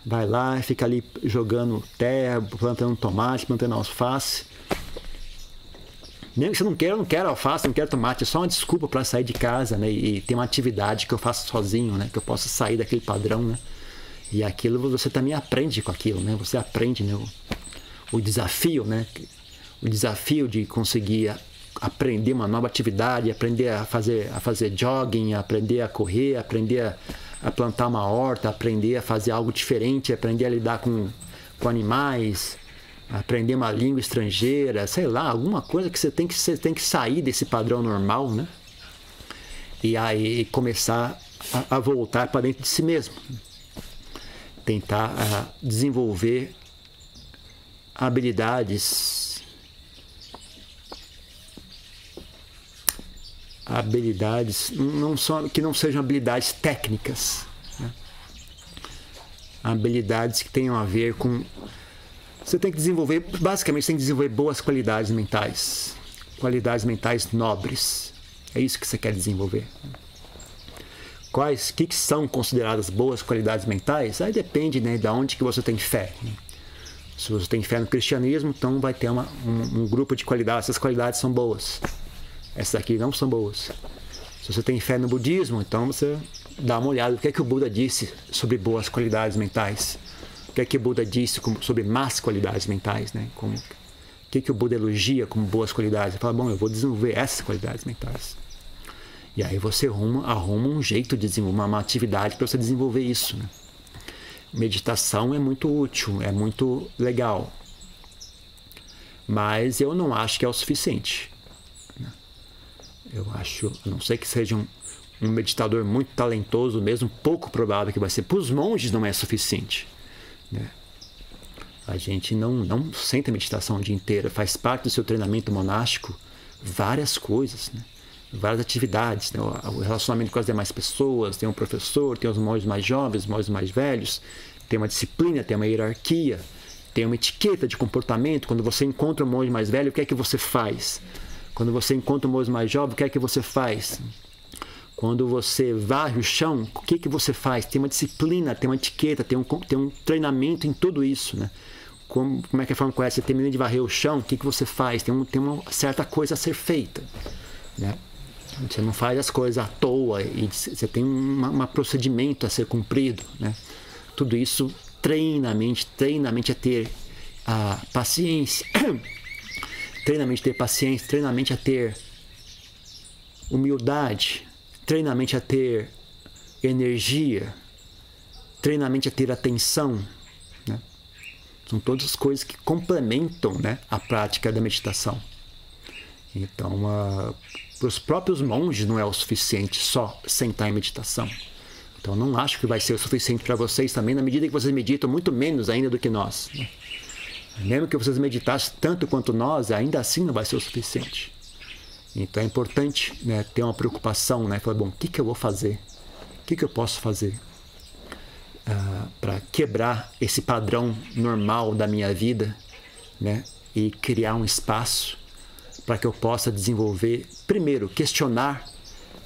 vai lá, fica ali jogando terra, plantando tomate, plantando alface. Mesmo que você não queira, eu não quero alface, não quero tomate, é só uma desculpa para sair de casa, né? E ter uma atividade que eu faço sozinho, né? Que eu possa sair daquele padrão, né? E aquilo você também aprende com aquilo, né? Você aprende, né? O, o desafio, né? O desafio de conseguir aprender uma nova atividade, aprender a fazer, a fazer jogging, aprender a correr, aprender a a plantar uma horta, aprender a fazer algo diferente, aprender a lidar com, com animais, aprender uma língua estrangeira, sei lá, alguma coisa que você tem que, você tem que sair desse padrão normal, né? E aí começar a, a voltar para dentro de si mesmo. Tentar uh, desenvolver habilidades habilidades não só que não sejam habilidades técnicas, né? habilidades que tenham a ver com você tem que desenvolver basicamente você tem que desenvolver boas qualidades mentais, qualidades mentais nobres. É isso que você quer desenvolver. Quais que, que são consideradas boas qualidades mentais? Aí depende né, de onde que você tem fé. Se você tem fé no cristianismo, então vai ter uma, um, um grupo de qualidades. Essas qualidades são boas essas aqui não são boas. Se você tem fé no budismo, então você dá uma olhada o que é que o Buda disse sobre boas qualidades mentais. O que é que o Buda disse sobre más qualidades mentais, né? Como, o que é que o Buda elogia como boas qualidades? Ele fala, bom, eu vou desenvolver essas qualidades mentais. E aí você arruma, arruma um jeito de desenvolver uma atividade para você desenvolver isso. Né? Meditação é muito útil, é muito legal. Mas eu não acho que é o suficiente. Eu acho, a não sei que seja um, um meditador muito talentoso mesmo, pouco provável que vai ser. Para os monges não é suficiente. Né? A gente não, não senta meditação o dia inteiro, faz parte do seu treinamento monástico várias coisas, né? várias atividades, né? o relacionamento com as demais pessoas, tem um professor, tem os monges mais jovens, os monges mais velhos, tem uma disciplina, tem uma hierarquia, tem uma etiqueta de comportamento. Quando você encontra um monge mais velho, o que é que você faz? Quando você encontra um moço mais jovem, o que é que você faz? Quando você varre o chão, o que, que você faz? Tem uma disciplina, tem uma etiqueta, tem um, tem um treinamento em tudo isso, né? Como, como é que é a forma correta? Você termina de varrer o chão, o que, que você faz? Tem, um, tem uma certa coisa a ser feita, né? Você não faz as coisas à toa e você tem um, procedimento a ser cumprido, né? Tudo isso treinamento, treinamento é ter a paciência, treinamento é ter paciência, treinamento é ter humildade, treinamento a ter energia, treinamento a ter atenção. Né? São todas as coisas que complementam né, a prática da meditação. Então, uh, para os próprios monges não é o suficiente só sentar em meditação. Então, não acho que vai ser o suficiente para vocês também, na medida que vocês meditam muito menos ainda do que nós. Né? Mesmo que vocês meditassem tanto quanto nós, ainda assim não vai ser o suficiente. Então é importante né, ter uma preocupação, né? Falar, bom, o que, que eu vou fazer? O que, que eu posso fazer ah, para quebrar esse padrão normal da minha vida, né? E criar um espaço para que eu possa desenvolver, primeiro, questionar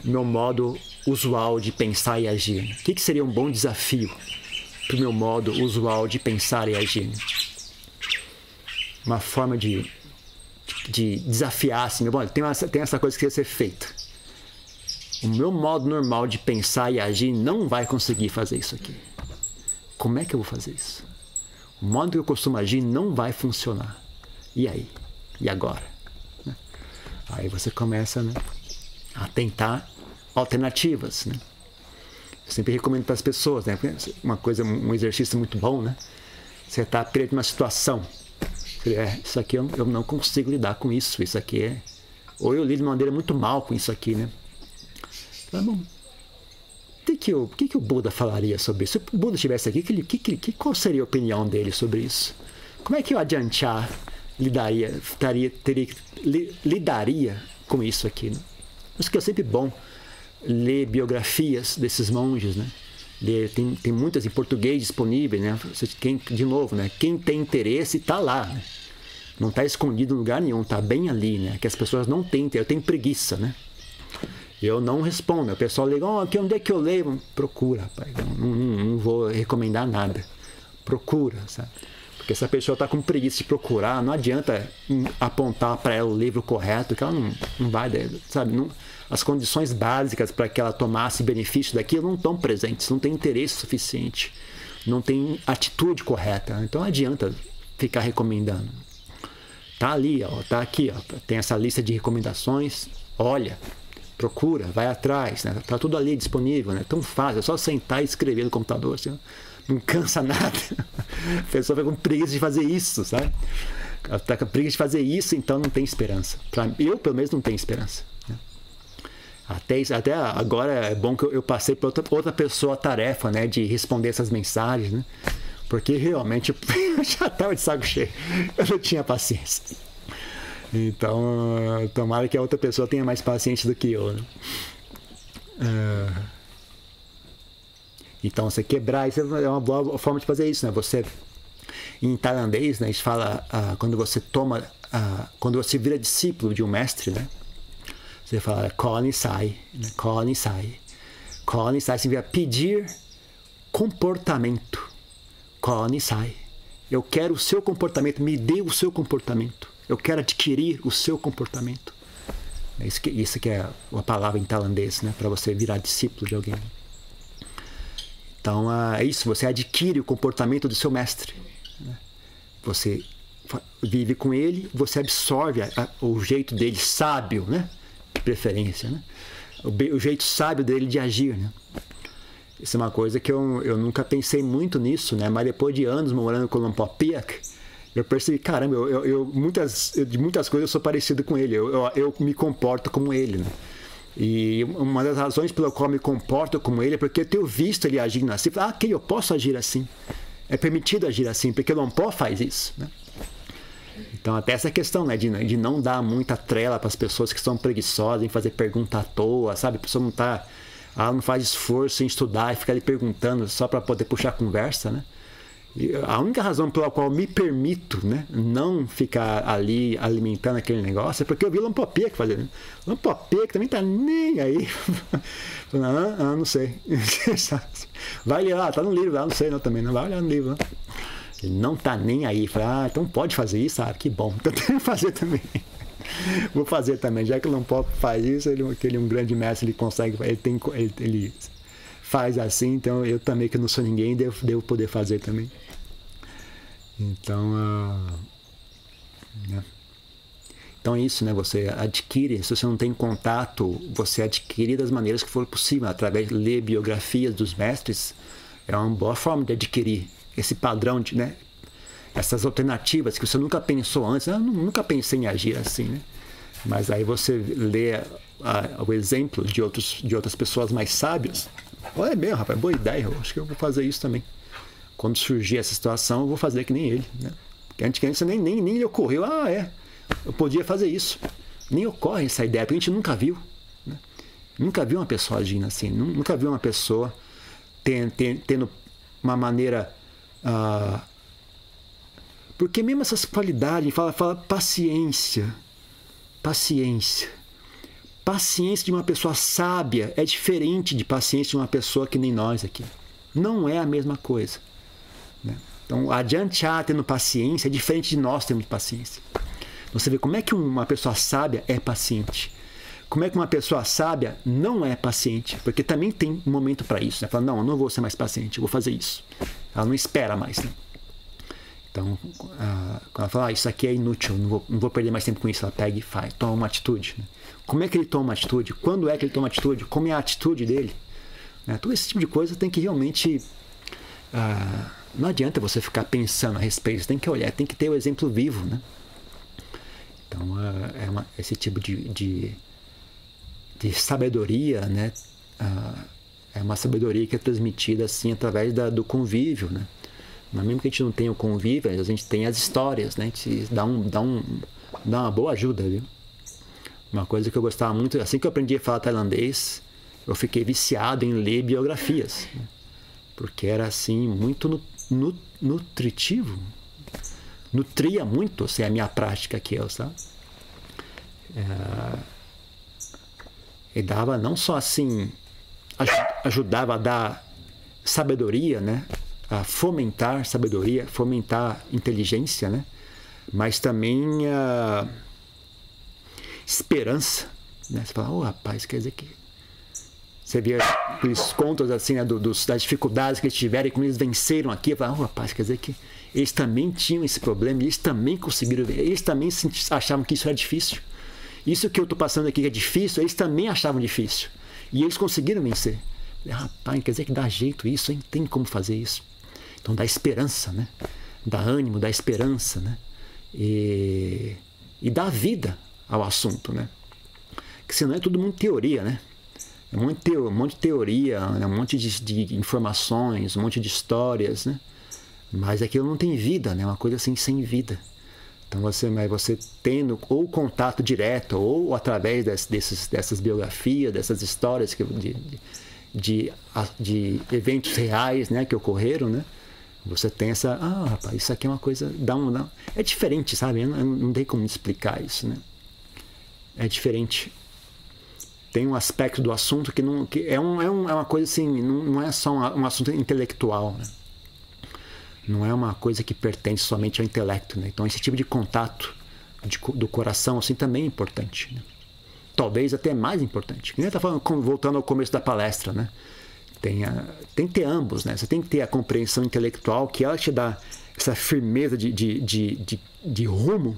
meu modo usual de pensar e agir. O que, que seria um bom desafio para o meu modo usual de pensar e agir? Uma forma de de desafiar assim, bom, tem, uma, tem essa coisa que precisa ser feita. O meu modo normal de pensar e agir não vai conseguir fazer isso aqui. Como é que eu vou fazer isso? O modo que eu costumo agir não vai funcionar. E aí? E agora? Né? Aí você começa né, a tentar alternativas. Né? Eu sempre recomendo para as pessoas, né? Uma coisa, um exercício muito bom, né? Você está de uma situação é, isso aqui eu, eu não consigo lidar com isso, isso aqui é. Ou eu lido de maneira muito mal com isso aqui, né? Tá bom. O que, o, que, que o Buda falaria sobre isso? Se o Buda estivesse aqui, que, que, que, qual seria a opinião dele sobre isso? Como é que o Adianchar lidaria, taria, teria, li, lidaria com isso aqui? Né? Isso que é sempre bom ler biografias desses monges, né? Tem, tem muitas em português disponíveis, né? Quem, de novo, né? Quem tem interesse está lá, né? Não está escondido em lugar nenhum, está bem ali, né? Que as pessoas não têm, eu tenho preguiça, né? Eu não respondo. O pessoal liga, oh, aqui onde é que eu leio? Procura, pai. Não, não, não vou recomendar nada. Procura, sabe? Porque se a pessoa está com preguiça de procurar, não adianta apontar para ela o livro correto, que ela não, não vai, sabe? Não, as condições básicas para que ela tomasse benefício daquilo não estão presentes, não tem interesse suficiente, não tem atitude correta. Então não adianta ficar recomendando. Tá ali, ó, tá aqui, ó, tem essa lista de recomendações. Olha, procura, vai atrás, né? Tá tudo ali disponível, né? Tão fácil, é só sentar e escrever no computador, assim, não cansa nada. A pessoa vai com preguiça de fazer isso, sabe? Tá com preguiça de fazer isso, então não tem esperança. Pra, eu, pelo menos, não tenho esperança. Até, até agora é bom que eu, passei para outra, outra pessoa a tarefa, né? De responder essas mensagens, né? Porque realmente eu já estava de saco cheio. Eu não tinha paciência. Então, tomara que a outra pessoa tenha mais paciência do que eu. Né? Uh, então, você quebrar, isso é uma boa forma de fazer isso, né? Você, em tailandês, né, a gente fala, uh, quando você toma, uh, quando você vira discípulo de um mestre, né? Você fala Colin sai, né? Colin sai. Colin sai significa pedir comportamento. Colin sai. Eu quero o seu comportamento, me dê o seu comportamento. Eu quero adquirir o seu comportamento. É isso que, isso que é a palavra em tailandês, né? Para você virar discípulo de alguém. Então é isso, você adquire o comportamento do seu mestre. Né? Você vive com ele, você absorve o jeito dele sábio, né? De preferência, né? O, o, jeito sábio dele de agir, né? Isso é uma coisa que eu, eu nunca pensei muito nisso, né? Mas depois de anos morando com o Piak, eu percebi, caramba, eu, eu, eu muitas, de muitas coisas eu sou parecido com ele, eu, eu, eu me comporto como ele, né? E uma das razões pela qual eu me comporto como ele é porque eu tenho visto ele agindo assim. Ah, que eu posso agir assim. É permitido agir assim, porque o Lompó faz isso. Né? Então, até essa questão né, de, de não dar muita trela para as pessoas que são preguiçosas em fazer pergunta à toa, sabe? A pessoa não tá. Ela não faz esforço em estudar e fica ali perguntando só para poder puxar conversa, né? a única razão pela qual me permito né, não ficar ali alimentando aquele negócio é porque eu vi Lampopia que fazia. Né? Lampopia que também tá nem aí. ah, ah, não sei. vai ler lá, tá no livro lá, não sei não também, não vai olhar no livro. Não. Ele não tá nem aí. Fala, ah, então pode fazer isso? Ah, que bom. Então tem que fazer também. Vou fazer também. Já que o Lampop faz isso, ele, ele é um grande mestre, ele consegue, ele tem. Ele, ele faz assim, então eu também, que não sou ninguém, devo, devo poder fazer também. Então, uh, né? então é isso, né? Você adquire, se você não tem contato, você adquire das maneiras que for possível, através de ler biografias dos mestres, é uma boa forma de adquirir esse padrão de, né? Essas alternativas que você nunca pensou antes, eu nunca pensei em agir assim, né? Mas aí você lê o exemplo de, outros, de outras pessoas mais sábias, Olha bem, rapaz, boa ideia. Eu acho que eu vou fazer isso também. Quando surgir essa situação, eu vou fazer que nem ele. Né? Porque antes nem, nem, nem lhe ocorreu. Ah, é. Eu podia fazer isso. Nem ocorre essa ideia, porque a gente nunca viu. Né? Nunca viu uma pessoa agindo assim. Nunca viu uma pessoa tendo, tendo uma maneira. Ah, porque mesmo essas qualidades, fala, fala paciência. Paciência paciência de uma pessoa sábia é diferente de paciência de uma pessoa que nem nós aqui. Não é a mesma coisa. Né? Então, adiantar tendo paciência é diferente de nós termos paciência. Você vê como é que uma pessoa sábia é paciente. Como é que uma pessoa sábia não é paciente? Porque também tem um momento para isso. Né? Fala, não, eu não vou ser mais paciente, eu vou fazer isso. Ela não espera mais. Né? Então, quando ela fala, ah, isso aqui é inútil, não vou, não vou perder mais tempo com isso, ela pega e faz, toma uma atitude. Né? Como é que ele toma atitude? Quando é que ele toma atitude? Como é a atitude dele? Né? Todo esse tipo de coisa tem que realmente. Uh, não adianta você ficar pensando a respeito, você tem que olhar, tem que ter o exemplo vivo. Né? Então, uh, é uma, esse tipo de, de, de sabedoria, né? É uma sabedoria que é transmitida assim através da, do convívio, né? Mas mesmo que a gente não tenha o convívio, a gente tem as histórias, né? A gente dá, um, dá, um, dá uma boa ajuda, viu? Uma coisa que eu gostava muito, assim que eu aprendi a falar tailandês, eu fiquei viciado em ler biografias. Né? Porque era assim, muito nu, nu, nutritivo. Nutria muito assim, a minha prática aqui, sabe? É, e dava não só assim, ajudava a dar sabedoria, né? a fomentar sabedoria, fomentar inteligência, né? mas também a esperança. Né? Você fala, oh rapaz, quer dizer que. Você via os contos assim, né, dos, das dificuldades que eles tiveram e como eles venceram aqui. Eu falava, oh rapaz, quer dizer que eles também tinham esse problema, eles também conseguiram ver, eles também achavam que isso era difícil. Isso que eu estou passando aqui que é difícil, eles também achavam difícil. E eles conseguiram vencer. Rapaz, quer dizer que dá jeito isso, hein? Tem como fazer isso. Então dá esperança, né? Dá ânimo, dá esperança, né? E, e dá vida ao assunto, né? Que senão é tudo muito teoria, né? É um monte monte de teoria, né? um monte de, de, informações, um monte de histórias, né? Mas aquilo não tem vida, né? Uma coisa assim sem vida. Então você, mas você tendo ou contato direto ou através des, desses, dessas biografias, dessas histórias que, de, de, de, eventos reais, né, que ocorreram, né? Você tem essa, ah, rapaz, isso aqui é uma coisa, dá um, dá, é diferente, sabe? Não, não tem como explicar isso, né? É diferente. Tem um aspecto do assunto que não, que é, um, é, um, é uma coisa assim, não, não é só um, um assunto intelectual, né? Não é uma coisa que pertence somente ao intelecto, né? Então esse tipo de contato de, do coração assim também é importante, né? Talvez até mais importante. Que nem tá falando, voltando ao começo da palestra, né? Tem, a, tem que ter ambos, né? Você tem que ter a compreensão intelectual, que ela te dá essa firmeza de, de, de, de, de rumo.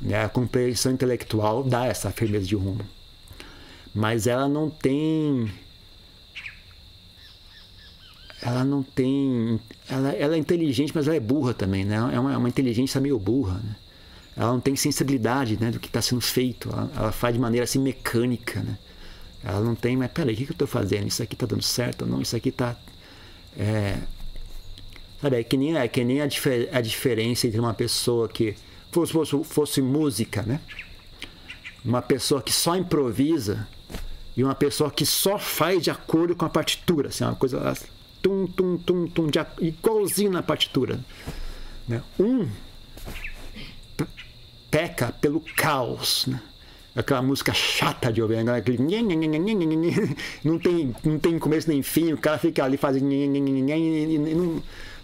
Né? A compreensão intelectual dá essa firmeza de rumo. Mas ela não tem. Ela não tem. Ela, ela é inteligente, mas ela é burra também, né? É uma, é uma inteligência meio burra, né? Ela não tem sensibilidade né, do que está sendo feito. Ela, ela, faz de maneira assim mecânica, né? Ela não tem, mas peraí, o que, que eu estou fazendo? Isso aqui está dando certo ou não? Isso aqui está. É, sabe, é que nem, é que nem a, difer, a diferença entre uma pessoa que fosse, fosse, fosse música, né? Uma pessoa que só improvisa e uma pessoa que só faz de acordo com a partitura, assim, uma coisa tum, tum, tum, tum, de, igualzinho na partitura. Né? Um peca pelo caos, né? aquela música chata de ouvir, né? aquele não tem, não tem começo nem fim, o cara fica ali fazendo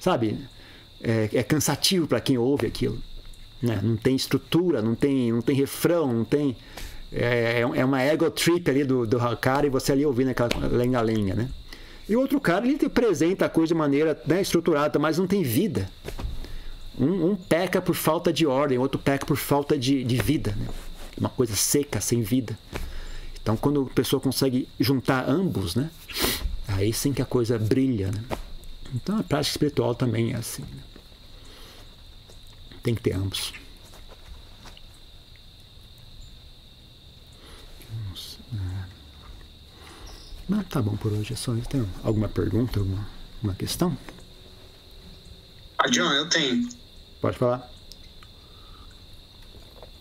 sabe? É, é cansativo para quem ouve aquilo. Né? Não tem estrutura, não tem, não tem refrão, não tem. É, é uma ego trip ali do, do e você ali ouvindo aquela lenga-lenga, né? E o outro cara, ele apresenta a coisa de maneira né, estruturada, mas não tem vida. Um, um, peca por falta de ordem, outro peca por falta de, de vida. Né? Uma coisa seca, sem vida. Então, quando a pessoa consegue juntar ambos, né? aí sim que a coisa brilha. Né? Então, a prática espiritual também é assim. Né? Tem que ter ambos. Mas tá bom por hoje, é só isso. Tem alguma pergunta, alguma, alguma questão? Ah, John, eu tenho. Pode falar.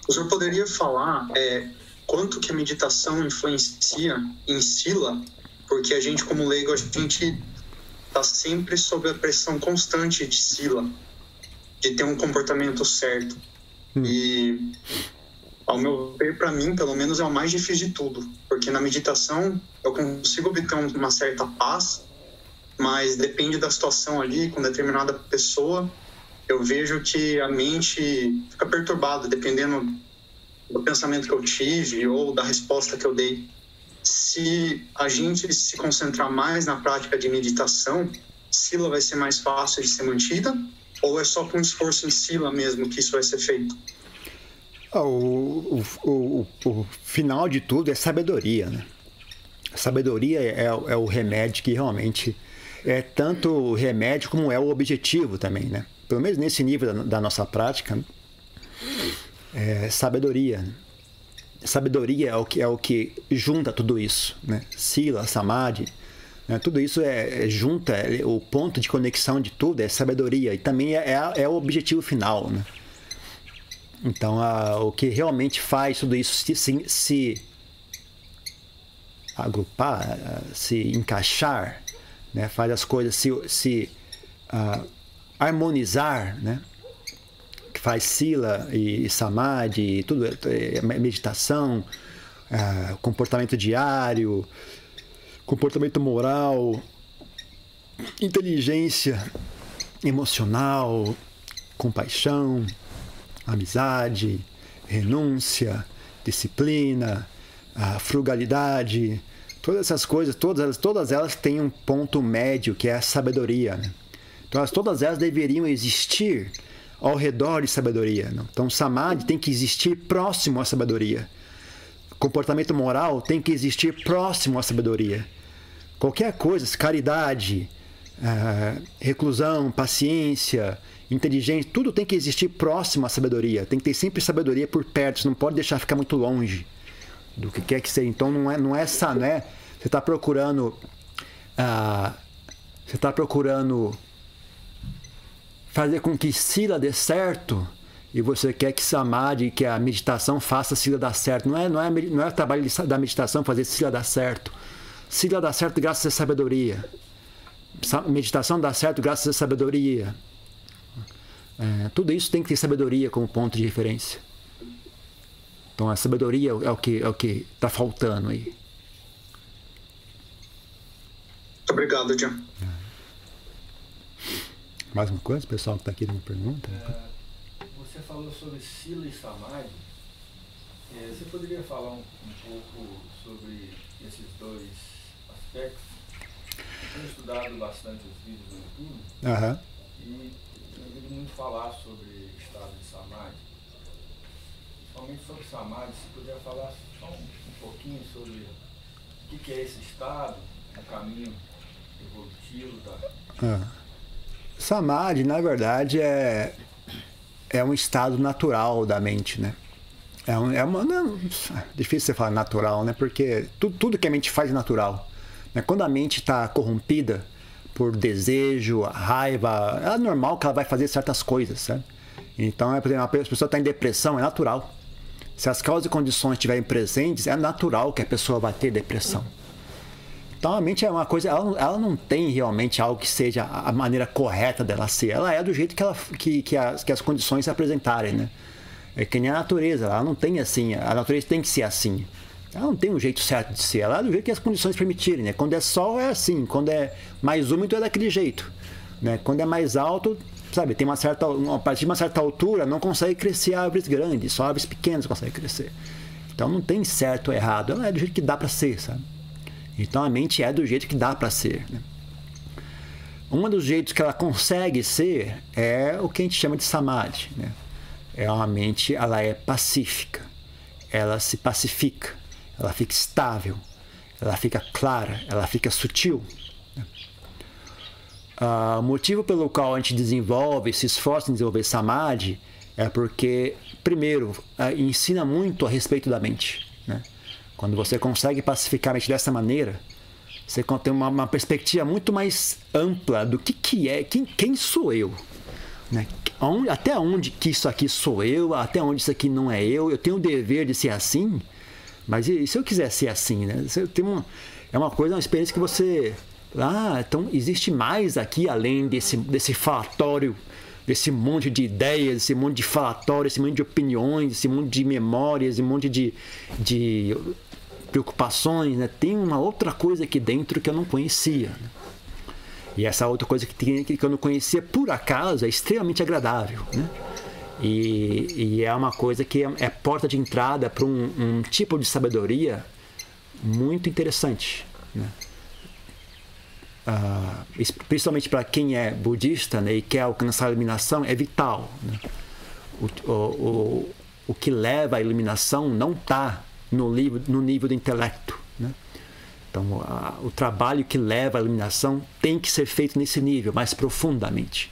O senhor poderia falar é, quanto que a meditação influencia em Sila? Porque a gente, como leigo, a gente está sempre sob a pressão constante de Sila, de ter um comportamento certo. Hum. E ao meu ver, para mim, pelo menos, é o mais difícil de tudo, porque na meditação eu consigo obter uma certa paz, mas depende da situação ali, com determinada pessoa, eu vejo que a mente fica perturbada, dependendo do pensamento que eu tive ou da resposta que eu dei. Se a gente se concentrar mais na prática de meditação, Sila vai ser mais fácil de ser mantida? Ou é só com esforço em Sila mesmo que isso vai ser feito? Ah, o, o, o, o, final de tudo é sabedoria, né? sabedoria é, é, o remédio que realmente é tanto o remédio como é o objetivo também, né? Pelo menos nesse nível da, da nossa prática, é sabedoria. Né? Sabedoria é o que é o que junta tudo isso, né? Sila, samadhi, né? tudo isso é, é junta é, o ponto de conexão de tudo é sabedoria e também é, é, é o objetivo final, né? Então, a, o que realmente faz tudo isso se, se, se agrupar, se encaixar, né? faz as coisas se, se uh, harmonizar, né? que faz sila e, e samadhi, e tudo, é, meditação, uh, comportamento diário, comportamento moral, inteligência emocional, compaixão, amizade, renúncia, disciplina, frugalidade, todas essas coisas, todas elas, todas elas têm um ponto médio que é a sabedoria. Né? Então, elas, todas elas deveriam existir ao redor de sabedoria. Não? Então, samadhi tem que existir próximo à sabedoria. Comportamento moral tem que existir próximo à sabedoria. Qualquer coisa, caridade, uh, reclusão, paciência, inteligente, tudo tem que existir próximo à sabedoria. Tem que ter sempre sabedoria por perto, você não pode deixar ficar muito longe do que quer que seja. Então não é, não é essa, né? Você está procurando. Ah, você está procurando fazer com que Sila dê certo e você quer que Samadhi, que a meditação faça Sila dar certo. Não é, não é, não é o trabalho da meditação fazer Sila dar certo. Sila dá certo graças à sabedoria. Meditação dá certo graças à sabedoria. É, tudo isso tem que ter sabedoria como ponto de referência. Então a sabedoria é o que é o que está faltando aí. Muito obrigado, John. É. Mais uma coisa, pessoal que está aqui me pergunta? É, você falou sobre Sila e Samadhi. É, você poderia falar um, um, pouco sobre esses dois aspectos? Eu tenho estudado bastante os vídeos no YouTube. Uhum. E muito falar sobre estado de Samadhi. Principalmente sobre Samadhi, se puder falar só um, um pouquinho sobre o que, que, é esse estado, o caminho evolutivo da. Ah. Samadhi, na verdade, é, é um estado natural da mente, né? É, um, é uma. Não, é difícil você falar natural, né? Porque tudo, tudo que a mente faz é natural. Né? Quando a mente está corrompida, por desejo, raiva. É normal que ela vai fazer certas coisas, sabe? Então, é, por exemplo, a pessoa está em depressão, é natural. Se as causas e condições estiverem presentes, é natural que a pessoa vai ter depressão. Então a mente é uma coisa, ela, ela, não tem realmente algo que seja a maneira correta dela ser. Ela é do jeito que, ela, que, que, as, que as condições se apresentarem, né? É que nem a natureza, ela não tem assim, a natureza tem que ser assim. Ela não tem um jeito certo de ser, ela é do jeito que as condições permitirem, né? Quando é sol é assim, quando é mais úmido é daquele jeito, né? Quando é mais alto, sabe, tem uma certa, a partir de uma certa altura não consegue crescer árvores grandes, só árvores pequenas conseguem crescer. Então não tem certo ou errado, ela é do jeito que dá para ser, sabe? Então a mente é do jeito que dá para ser. Né? Um dos jeitos que ela consegue ser é o que a gente chama de samadhi. Né? É uma mente, ela é pacífica, ela se pacifica, ela fica estável, ela fica clara, ela fica sutil. Ah, o motivo pelo qual a gente desenvolve, se esforça em desenvolver samadhi é porque, primeiro, ah, ensina muito a respeito da mente. Né? Quando você consegue pacificar a mente dessa maneira, você tem uma, uma perspectiva muito mais ampla do que, que é, quem, quem sou eu. Né? Até onde que isso aqui sou eu, até onde isso aqui não é eu, eu tenho o dever de ser assim, mas e, se eu quiser ser assim? Né? Tem uma, é uma coisa, uma experiência que você. Ah, então existe mais aqui além desse, desse falatório, desse monte de ideias, desse monte de falatório, esse monte de opiniões, esse monte de memórias, esse monte de, de preocupações, né? tem uma outra coisa aqui dentro que eu não conhecia. Né? E essa outra coisa que, que eu não conhecia por acaso é extremamente agradável. Né? E, e é uma coisa que é, porta de entrada para um, um, tipo de sabedoria muito interessante. Né? Ah, principalmente para quem é budista né, e quer alcançar a iluminação, é vital. Né? O, o, o, o que leva à iluminação não está no nível, no nível do intelecto. Né? Então, a, o trabalho que leva à iluminação tem que ser feito nesse nível, mais profundamente.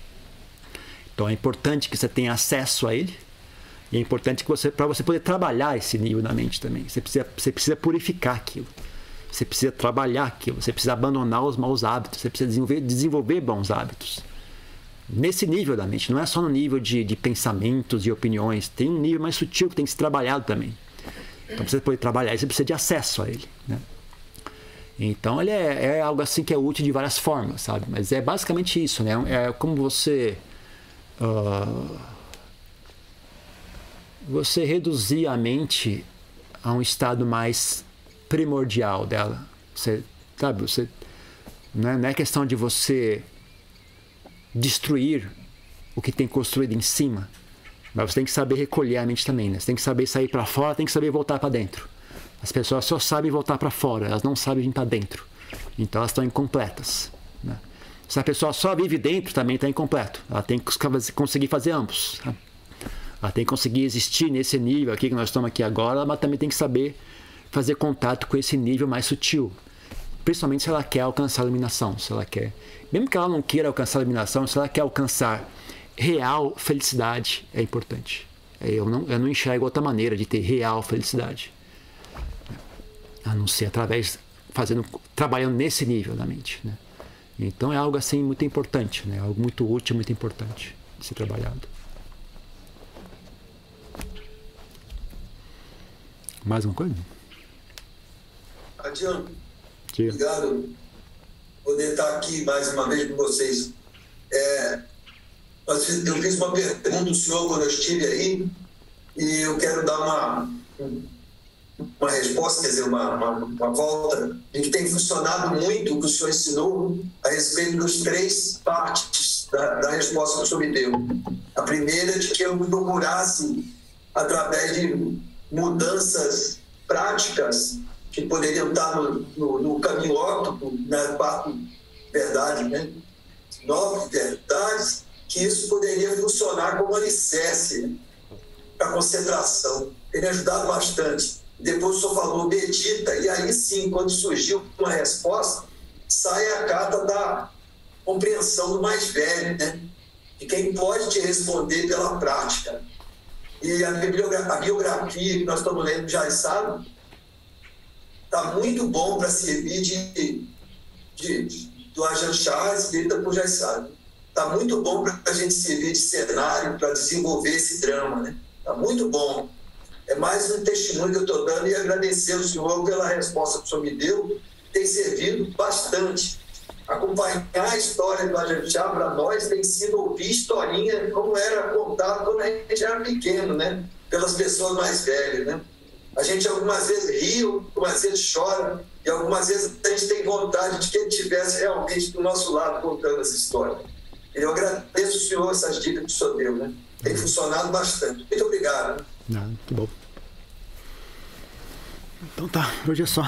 Então, é importante que você tenha acesso a ele. E é importante que você, para você poder trabalhar esse nível da mente também, você precisa, você precisa purificar aquilo. Você precisa trabalhar aquilo. Você precisa abandonar os maus hábitos. Você precisa desenvolver, desenvolver bons hábitos. Nesse nível da mente, não é só no nível de, de pensamentos e opiniões. Tem um nível mais sutil que tem que ser trabalhado também. Então, para você poder trabalhar você precisa de acesso a ele. Né? Então, ele é, é, algo assim que é útil de várias formas, sabe? Mas é basicamente isso, né? É como você. Uh, você reduzir a mente a um estado mais primordial dela. Você, sabe? Você, não é, não é questão de você destruir o que tem construído em cima, mas você tem que saber recolher a mente também, né? Você tem que saber sair para fora, tem que saber voltar para dentro. As pessoas só sabem voltar para fora, elas não sabem vir para dentro. Então elas estão incompletas. Se a pessoa só vive dentro, também está incompleto. Ela tem que conseguir fazer ambos. Tá? Ela tem que conseguir existir nesse nível aqui que nós estamos aqui agora, mas também tem que saber fazer contato com esse nível mais sutil. Principalmente se ela quer alcançar a iluminação, se ela quer. Mesmo que ela não queira alcançar a iluminação, se ela quer alcançar real felicidade é importante. Eu não, eu não enxergo outra maneira de ter real felicidade. A não ser através, fazendo, trabalhando nesse nível da mente. Né? Então é algo assim muito importante, né? algo muito útil, muito importante de ser trabalhado. Mais uma coisa? Adiano, obrigado por poder estar aqui mais uma vez com vocês. É, eu fiz uma pergunta ao senhor quando eu estive aí e eu quero dar uma, uma resposta, quer dizer, uma, uma, uma volta, em que tem funcionado muito o que o senhor ensinou a respeito dos três partes da, da resposta que o senhor me deu. A primeira de que eu procurasse, através de mudanças práticas que poderiam estar no, no, no caminho óptimo, na parte verdade, né? Nove verdades que isso poderia funcionar como alicerce para concentração. Me ajudado bastante. Depois o senhor falou medita, e aí sim, quando surgiu uma resposta, sai a carta da compreensão do mais velho, né? De quem pode te responder pela prática. E a a biografia que nós estamos lendo já sabe, está muito bom para servir de, de, de, do Ajahn Chah, escrita por Jaissado Está muito bom para a gente servir de cenário para desenvolver esse drama, né? Está muito bom. É mais um testemunho que eu estou dando e agradecer ao senhor pela resposta que o senhor me deu tem servido bastante. Acompanhar a história do Ajantá para nós tem sido ouvir historinha como era contado quando a gente era pequeno, né? Pelas pessoas mais velhas, né? A gente algumas vezes ri, algumas vezes chora, e algumas vezes a gente tem vontade de que ele estivesse realmente do nosso lado contando essa história. Eu agradeço o senhor essas dicas que o senhor deu, né? Tem funcionado bastante. Muito obrigado. Não, muito bom. Então tá, hoje é só.